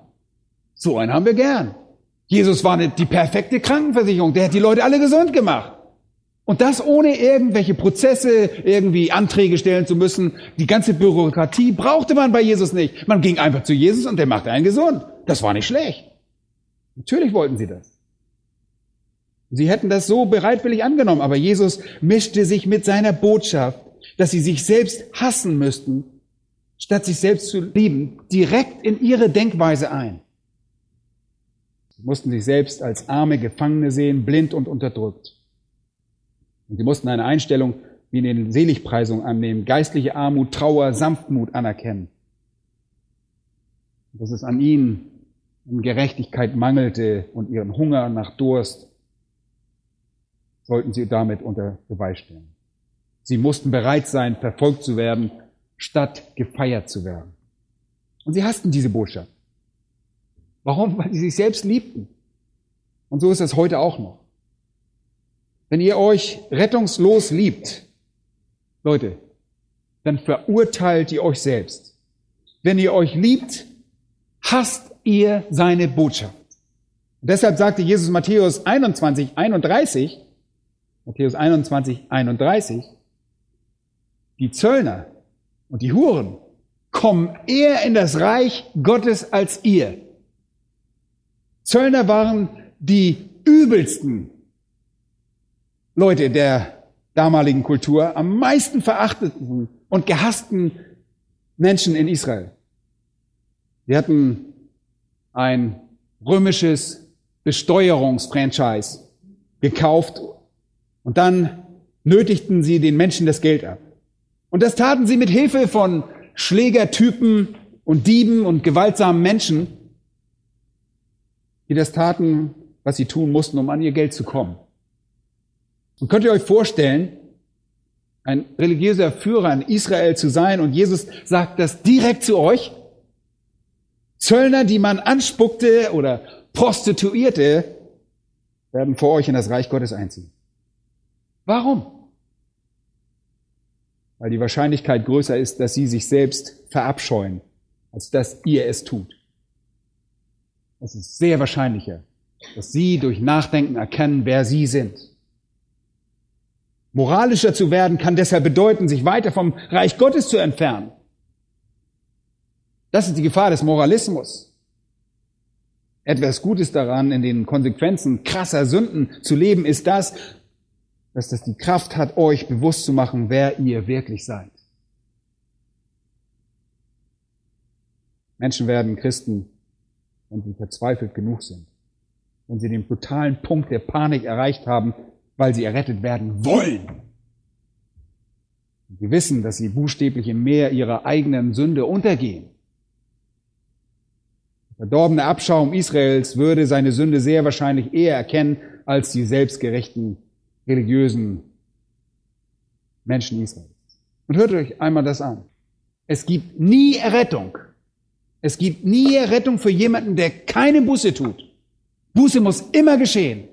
So einen haben wir gern. Jesus war nicht die perfekte Krankenversicherung. Der hat die Leute alle gesund gemacht. Und das ohne irgendwelche Prozesse, irgendwie Anträge stellen zu müssen. Die ganze Bürokratie brauchte man bei Jesus nicht. Man ging einfach zu Jesus und der machte einen gesund. Das war nicht schlecht. Natürlich wollten sie das. Sie hätten das so bereitwillig angenommen, aber Jesus mischte sich mit seiner Botschaft, dass sie sich selbst hassen müssten, statt sich selbst zu lieben, direkt in ihre Denkweise ein. Sie mussten sich selbst als arme Gefangene sehen, blind und unterdrückt. Und sie mussten eine Einstellung wie in den Seligpreisungen annehmen, geistliche Armut, Trauer, Sanftmut anerkennen. Dass es an ihnen an Gerechtigkeit mangelte und ihren Hunger nach Durst, sollten sie damit unter Beweis stellen. Sie mussten bereit sein, verfolgt zu werden, statt gefeiert zu werden. Und sie hassten diese Botschaft. Warum? Weil sie sich selbst liebten. Und so ist es heute auch noch. Wenn ihr euch rettungslos liebt, Leute, dann verurteilt ihr euch selbst. wenn ihr euch liebt, hasst ihr seine Botschaft. Und deshalb sagte Jesus Matthäus 21, 31, Matthäus 21, 31, die Zöllner und die Huren kommen eher in das Reich Gottes als ihr. Zöllner waren die übelsten Leute der damaligen Kultur, am meisten verachteten und gehassten Menschen in Israel. Sie hatten ein römisches Besteuerungsfranchise gekauft und dann nötigten sie den Menschen das Geld ab. Und das taten sie mit Hilfe von Schlägertypen und Dieben und gewaltsamen Menschen, die das taten, was sie tun mussten, um an ihr Geld zu kommen. Und könnt ihr euch vorstellen, ein religiöser Führer in Israel zu sein und Jesus sagt das direkt zu euch? Zöllner, die man anspuckte oder Prostituierte, werden vor euch in das Reich Gottes einziehen. Warum? Weil die Wahrscheinlichkeit größer ist, dass sie sich selbst verabscheuen, als dass ihr es tut. Es ist sehr wahrscheinlicher, dass sie durch Nachdenken erkennen, wer sie sind. Moralischer zu werden kann deshalb bedeuten, sich weiter vom Reich Gottes zu entfernen. Das ist die Gefahr des Moralismus. Etwas Gutes daran, in den Konsequenzen krasser Sünden zu leben, ist das, dass das die Kraft hat, euch bewusst zu machen, wer ihr wirklich seid. Menschen werden Christen, wenn sie verzweifelt genug sind, wenn sie den totalen Punkt der Panik erreicht haben, weil sie errettet werden wollen. Sie wissen, dass sie buchstäblich im Meer ihrer eigenen Sünde untergehen. Der verdorbene Abschaum Israels würde seine Sünde sehr wahrscheinlich eher erkennen als die selbstgerechten religiösen Menschen Israels. Und hört euch einmal das an. Es gibt nie Errettung. Es gibt nie Errettung für jemanden, der keine Buße tut. Buße muss immer geschehen.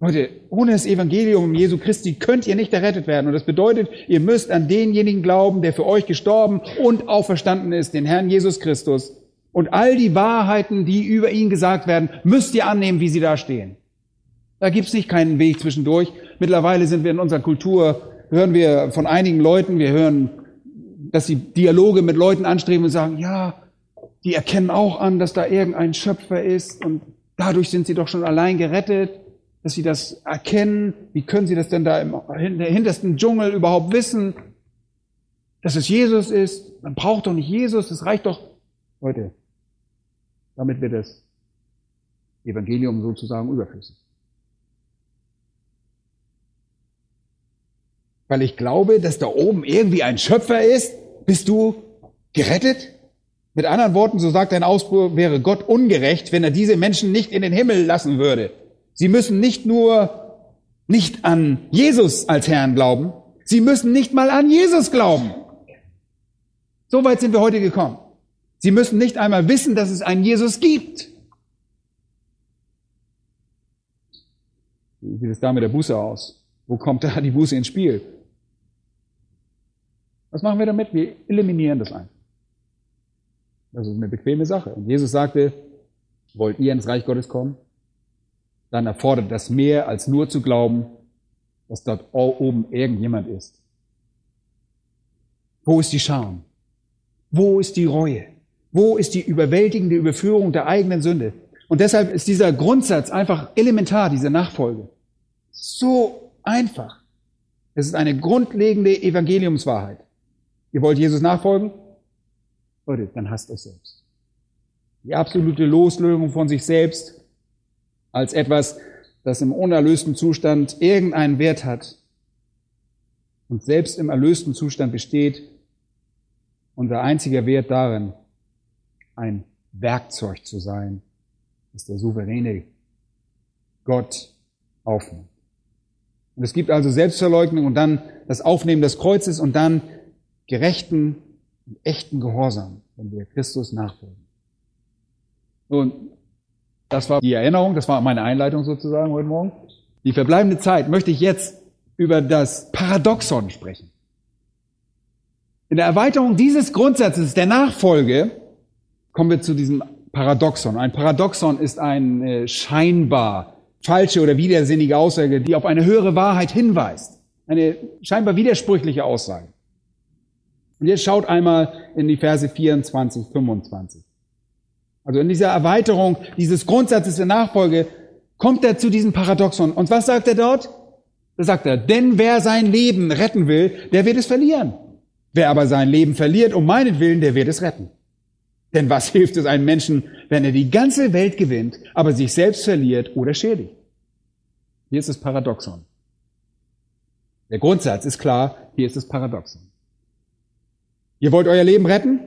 Leute, ohne das Evangelium Jesu Christi könnt ihr nicht errettet werden. Und das bedeutet, ihr müsst an denjenigen glauben, der für euch gestorben und auferstanden ist, den Herrn Jesus Christus. Und all die Wahrheiten, die über ihn gesagt werden, müsst ihr annehmen, wie sie da stehen. Da gibt's nicht keinen Weg zwischendurch. Mittlerweile sind wir in unserer Kultur, hören wir von einigen Leuten, wir hören, dass sie Dialoge mit Leuten anstreben und sagen, ja, die erkennen auch an, dass da irgendein Schöpfer ist und dadurch sind sie doch schon allein gerettet dass sie das erkennen. Wie können sie das denn da im hintersten Dschungel überhaupt wissen, dass es Jesus ist? Man braucht doch nicht Jesus, das reicht doch. Leute, damit wird das Evangelium sozusagen überflüssig. Weil ich glaube, dass da oben irgendwie ein Schöpfer ist, bist du gerettet? Mit anderen Worten, so sagt ein Ausbruch, wäre Gott ungerecht, wenn er diese Menschen nicht in den Himmel lassen würde. Sie müssen nicht nur nicht an Jesus als Herrn glauben, sie müssen nicht mal an Jesus glauben. So weit sind wir heute gekommen. Sie müssen nicht einmal wissen, dass es einen Jesus gibt. Wie sieht es da mit der Buße aus? Wo kommt da die Buße ins Spiel? Was machen wir damit? Wir eliminieren das einfach. Das ist eine bequeme Sache. Und Jesus sagte, wollt ihr ins Reich Gottes kommen? dann erfordert das mehr als nur zu glauben, dass dort oben irgendjemand ist. Wo ist die Scham? Wo ist die Reue? Wo ist die überwältigende Überführung der eigenen Sünde? Und deshalb ist dieser Grundsatz einfach elementar, diese Nachfolge. So einfach. Es ist eine grundlegende Evangeliumswahrheit. Ihr wollt Jesus nachfolgen? Leute, dann hasst euch selbst. Die absolute Loslösung von sich selbst als etwas, das im unerlösten Zustand irgendeinen Wert hat und selbst im erlösten Zustand besteht unser einziger Wert darin, ein Werkzeug zu sein, das der souveräne Gott aufnimmt. Und es gibt also Selbstverleugnung und dann das Aufnehmen des Kreuzes und dann gerechten und echten Gehorsam, wenn wir Christus nachfolgen. Und das war die Erinnerung, das war meine Einleitung sozusagen heute Morgen. Die verbleibende Zeit möchte ich jetzt über das Paradoxon sprechen. In der Erweiterung dieses Grundsatzes der Nachfolge kommen wir zu diesem Paradoxon. Ein Paradoxon ist eine scheinbar falsche oder widersinnige Aussage, die auf eine höhere Wahrheit hinweist. Eine scheinbar widersprüchliche Aussage. Und jetzt schaut einmal in die Verse 24, 25. Also in dieser Erweiterung dieses Grundsatzes der Nachfolge kommt er zu diesem Paradoxon. Und was sagt er dort? Da sagt er, denn wer sein Leben retten will, der wird es verlieren. Wer aber sein Leben verliert um meinetwillen, der wird es retten. Denn was hilft es einem Menschen, wenn er die ganze Welt gewinnt, aber sich selbst verliert oder schädigt? Hier ist das Paradoxon. Der Grundsatz ist klar, hier ist das Paradoxon. Ihr wollt euer Leben retten?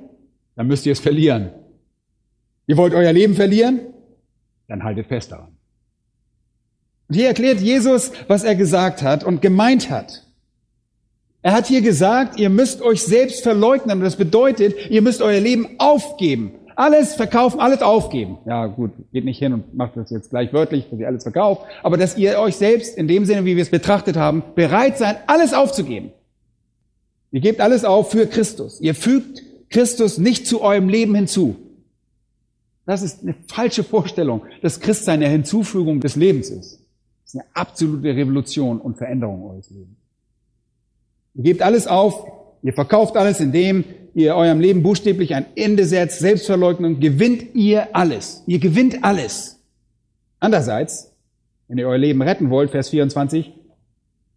Dann müsst ihr es verlieren. Ihr wollt euer Leben verlieren? Dann haltet fest daran. Und hier erklärt Jesus, was er gesagt hat und gemeint hat. Er hat hier gesagt, ihr müsst euch selbst verleugnen. Und das bedeutet, ihr müsst euer Leben aufgeben. Alles verkaufen, alles aufgeben. Ja, gut, geht nicht hin und macht das jetzt gleich wörtlich, dass ihr alles verkauft. Aber dass ihr euch selbst, in dem Sinne, wie wir es betrachtet haben, bereit seid, alles aufzugeben. Ihr gebt alles auf für Christus. Ihr fügt Christus nicht zu eurem Leben hinzu. Das ist eine falsche Vorstellung, dass Christsein eine Hinzufügung des Lebens ist. Das ist eine absolute Revolution und Veränderung eures Lebens. Ihr gebt alles auf, ihr verkauft alles, indem ihr eurem Leben buchstäblich ein Ende setzt, Selbstverleugnung, gewinnt ihr alles. Ihr gewinnt alles. Andererseits, wenn ihr euer Leben retten wollt, Vers 24,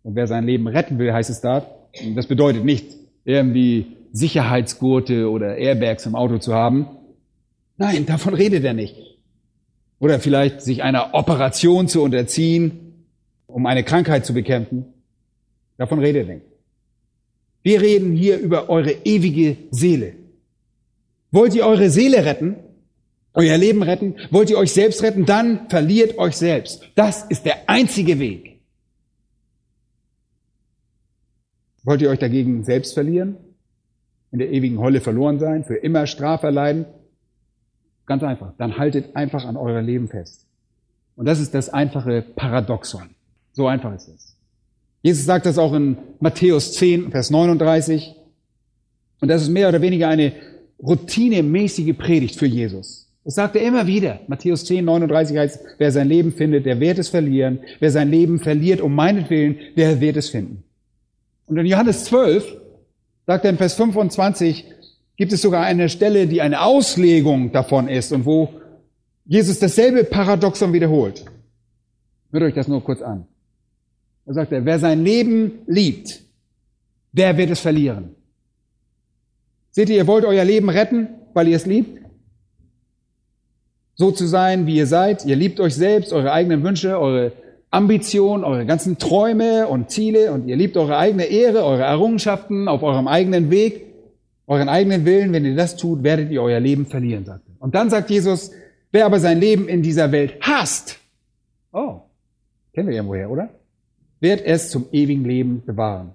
und wer sein Leben retten will, heißt es da, das bedeutet nicht irgendwie Sicherheitsgurte oder Airbags im Auto zu haben, Nein, davon redet er nicht. Oder vielleicht sich einer Operation zu unterziehen, um eine Krankheit zu bekämpfen. Davon redet er nicht. Wir reden hier über eure ewige Seele. Wollt ihr eure Seele retten? Euer Leben retten? Wollt ihr euch selbst retten? Dann verliert euch selbst. Das ist der einzige Weg. Wollt ihr euch dagegen selbst verlieren? In der ewigen Holle verloren sein? Für immer Strafe erleiden? Ganz einfach. Dann haltet einfach an euer Leben fest. Und das ist das einfache Paradoxon. So einfach ist es. Jesus sagt das auch in Matthäus 10, Vers 39. Und das ist mehr oder weniger eine routinemäßige Predigt für Jesus. Das sagt er immer wieder. Matthäus 10, 39 heißt, wer sein Leben findet, der wird es verlieren. Wer sein Leben verliert um meinetwillen, der wird es finden. Und in Johannes 12 sagt er in Vers 25, gibt es sogar eine Stelle, die eine Auslegung davon ist und wo Jesus dasselbe Paradoxon wiederholt. Hört euch das nur kurz an. Da sagt er, wer sein Leben liebt, der wird es verlieren. Seht ihr, ihr wollt euer Leben retten, weil ihr es liebt? So zu sein, wie ihr seid. Ihr liebt euch selbst, eure eigenen Wünsche, eure Ambitionen, eure ganzen Träume und Ziele und ihr liebt eure eigene Ehre, eure Errungenschaften auf eurem eigenen Weg euren eigenen Willen, wenn ihr das tut, werdet ihr euer Leben verlieren, sagt er. Und dann sagt Jesus, wer aber sein Leben in dieser Welt hasst, oh, kennen wir irgendwoher, oder? Wird es zum ewigen Leben bewahren.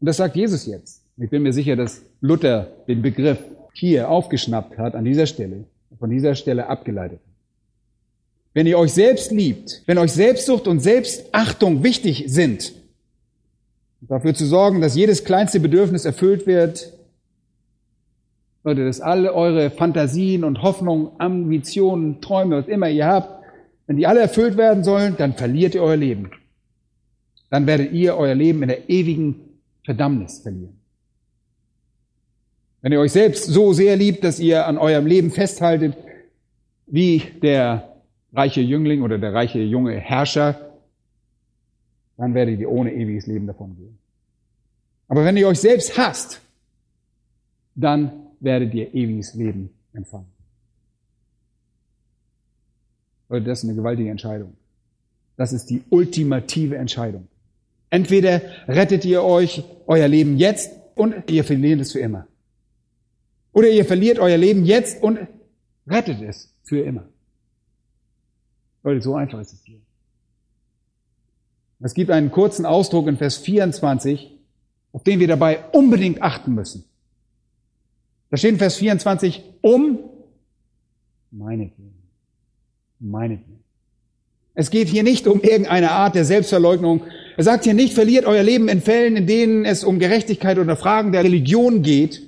Und das sagt Jesus jetzt. Ich bin mir sicher, dass Luther den Begriff hier aufgeschnappt hat, an dieser Stelle, von dieser Stelle abgeleitet hat. Wenn ihr euch selbst liebt, wenn euch Selbstsucht und Selbstachtung wichtig sind, dafür zu sorgen, dass jedes kleinste Bedürfnis erfüllt wird. Leute, dass alle eure Fantasien und Hoffnungen, Ambitionen, Träume, was immer ihr habt, wenn die alle erfüllt werden sollen, dann verliert ihr euer Leben. Dann werdet ihr euer Leben in der ewigen Verdammnis verlieren. Wenn ihr euch selbst so sehr liebt, dass ihr an eurem Leben festhaltet, wie der reiche Jüngling oder der reiche junge Herrscher, dann werdet ihr ohne ewiges Leben davon gehen. Aber wenn ihr euch selbst hasst, dann werdet ihr ewiges Leben empfangen. Leute, das ist eine gewaltige Entscheidung. Das ist die ultimative Entscheidung. Entweder rettet ihr euch euer Leben jetzt und ihr verliert es für immer. Oder ihr verliert euer Leben jetzt und rettet es für immer. Leute, so einfach ist es hier. Es gibt einen kurzen Ausdruck in Vers 24, auf den wir dabei unbedingt achten müssen. Da steht in Vers 24, um meinetwillen. Meinetwillen. Es geht hier nicht um irgendeine Art der Selbstverleugnung, Er sagt hier nicht, verliert euer Leben in Fällen, in denen es um Gerechtigkeit oder Fragen der Religion geht.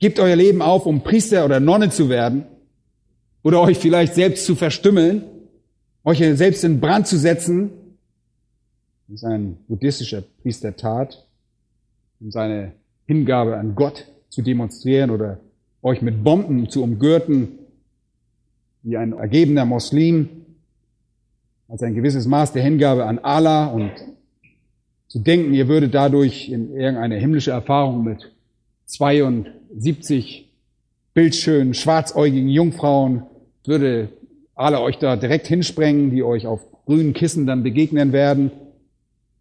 Gebt euer Leben auf, um Priester oder Nonne zu werden oder euch vielleicht selbst zu verstümmeln, euch selbst in Brand zu setzen. Das ist ein buddhistischer Priester tat, um seine Hingabe an Gott zu demonstrieren oder euch mit Bomben zu umgürten, wie ein ergebener Muslim, als ein gewisses Maß der Hingabe an Allah und zu denken, ihr würdet dadurch in irgendeine himmlische Erfahrung mit 72 bildschönen, schwarzäugigen Jungfrauen, würde Allah euch da direkt hinsprengen, die euch auf grünen Kissen dann begegnen werden.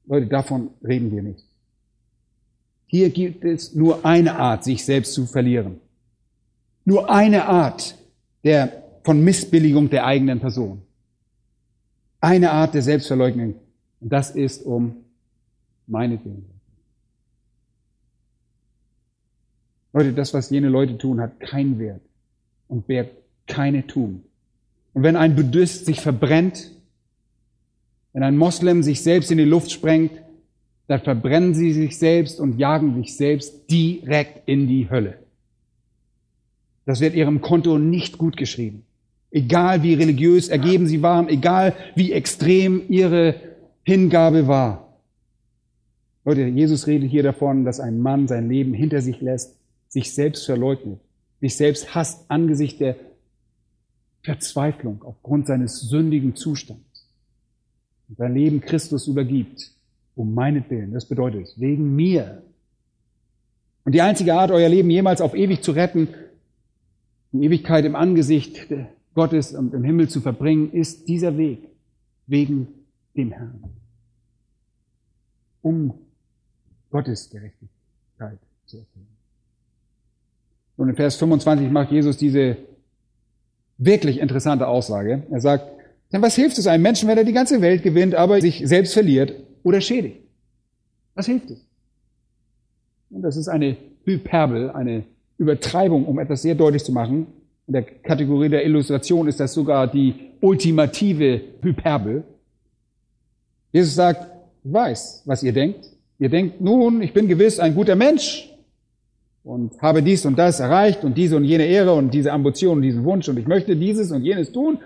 Leute, davon reden wir nicht. Hier gibt es nur eine Art, sich selbst zu verlieren. Nur eine Art der, von Missbilligung der eigenen Person. Eine Art der Selbstverleugnung. Und das ist um meinetwillen. Leute, das, was jene Leute tun, hat keinen Wert und wer keine tun. Und wenn ein Buddhist sich verbrennt, wenn ein Moslem sich selbst in die Luft sprengt, dann verbrennen sie sich selbst und jagen sich selbst direkt in die Hölle. Das wird ihrem Konto nicht gut geschrieben. Egal wie religiös ergeben sie waren, egal wie extrem ihre Hingabe war. Leute, Jesus redet hier davon, dass ein Mann sein Leben hinter sich lässt, sich selbst verleugnet, sich selbst hasst angesichts der Verzweiflung aufgrund seines sündigen Zustands und sein Leben Christus übergibt, um meinetwillen. Das bedeutet wegen mir. Und die einzige Art, euer Leben jemals auf ewig zu retten, die Ewigkeit im Angesicht Gottes und im Himmel zu verbringen, ist dieser Weg wegen dem Herrn. Um Gottes Gerechtigkeit zu erfüllen. Und in Vers 25 macht Jesus diese wirklich interessante Aussage. Er sagt, denn was hilft es einem Menschen, wenn er die ganze Welt gewinnt, aber sich selbst verliert oder schädigt? Was hilft es? Und das ist eine Hyperbel, eine Übertreibung, um etwas sehr deutlich zu machen. In der Kategorie der Illustration ist das sogar die ultimative Hyperbel. Jesus sagt, weiß, was ihr denkt. Ihr denkt, nun, ich bin gewiss ein guter Mensch und habe dies und das erreicht und diese und jene Ehre und diese Ambition und diesen Wunsch und ich möchte dieses und jenes tun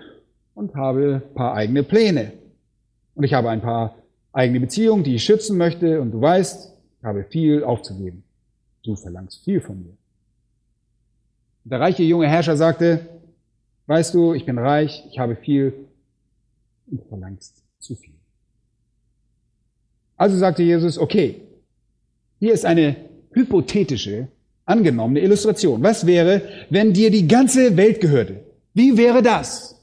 und habe ein paar eigene Pläne. Und ich habe ein paar eigene Beziehungen, die ich schützen möchte und du weißt, ich habe viel aufzugeben. Du verlangst viel von mir. Der reiche junge Herrscher sagte, weißt du, ich bin reich, ich habe viel und verlangst zu viel. Also sagte Jesus, okay, hier ist eine hypothetische, angenommene Illustration. Was wäre, wenn dir die ganze Welt gehörte? Wie wäre das?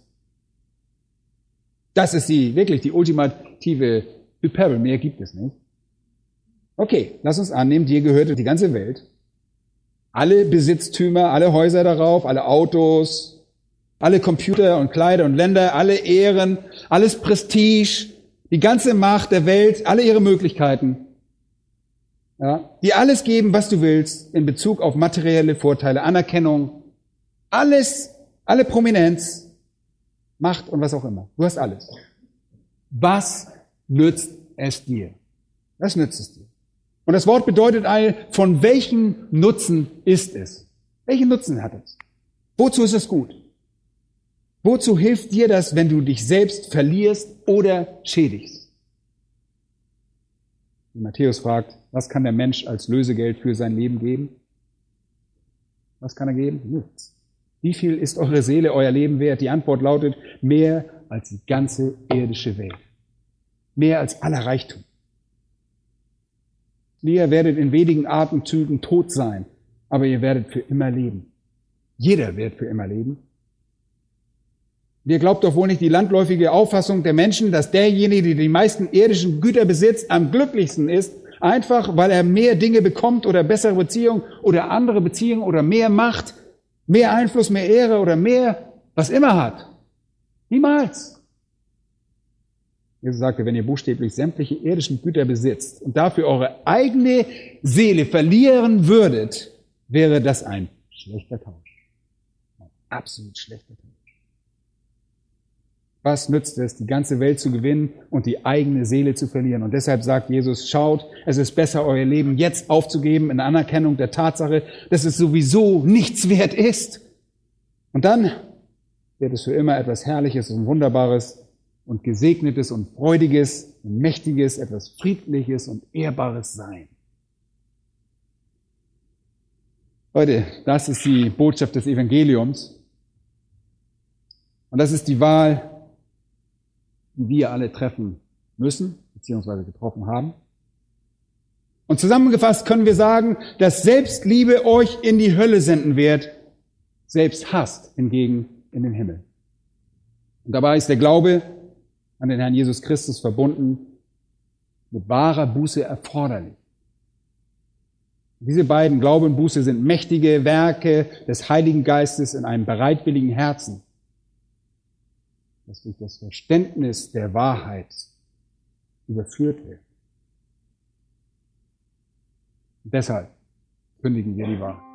Das ist die, wirklich die ultimative Hyperbel. Mehr gibt es nicht. Okay, lass uns annehmen, dir gehörte die ganze Welt alle Besitztümer, alle Häuser darauf, alle Autos, alle Computer und Kleider und Länder, alle Ehren, alles Prestige, die ganze Macht der Welt, alle ihre Möglichkeiten, ja, die alles geben, was du willst in Bezug auf materielle Vorteile, Anerkennung, alles, alle Prominenz, Macht und was auch immer. Du hast alles. Was nützt es dir? Was nützt es dir? Und das Wort bedeutet all, von welchem Nutzen ist es? Welchen Nutzen hat es? Wozu ist es gut? Wozu hilft dir das, wenn du dich selbst verlierst oder schädigst? Und Matthäus fragt, was kann der Mensch als Lösegeld für sein Leben geben? Was kann er geben? Nichts. Wie viel ist eure Seele, euer Leben wert? Die Antwort lautet, mehr als die ganze irdische Welt. Mehr als aller Reichtum. Ihr werdet in wenigen Atemzügen tot sein, aber ihr werdet für immer leben. Jeder wird für immer leben. Ihr glaubt doch wohl nicht die landläufige Auffassung der Menschen, dass derjenige, der die meisten irdischen Güter besitzt, am glücklichsten ist, einfach weil er mehr Dinge bekommt oder bessere Beziehungen oder andere Beziehungen oder mehr Macht, mehr Einfluss, mehr Ehre oder mehr, was immer hat. Niemals. Jesus sagte, wenn ihr buchstäblich sämtliche irdischen Güter besitzt und dafür eure eigene Seele verlieren würdet, wäre das ein schlechter Tausch. Ein absolut schlechter Tausch. Was nützt es, die ganze Welt zu gewinnen und die eigene Seele zu verlieren? Und deshalb sagt Jesus, schaut, es ist besser, euer Leben jetzt aufzugeben in Anerkennung der Tatsache, dass es sowieso nichts wert ist. Und dann wird es für immer etwas Herrliches und Wunderbares und Gesegnetes und Freudiges und Mächtiges, etwas Friedliches und Ehrbares sein. Leute, das ist die Botschaft des Evangeliums. Und das ist die Wahl, die wir alle treffen müssen, beziehungsweise getroffen haben. Und zusammengefasst können wir sagen, dass Selbstliebe euch in die Hölle senden wird, selbst hasst hingegen in den Himmel. Und dabei ist der Glaube an den Herrn Jesus Christus verbunden mit wahrer Buße erforderlich. Diese beiden Glaube und Buße sind mächtige Werke des Heiligen Geistes in einem bereitwilligen Herzen das durch das Verständnis der Wahrheit überführt wird. Deshalb kündigen wir die Wahrheit.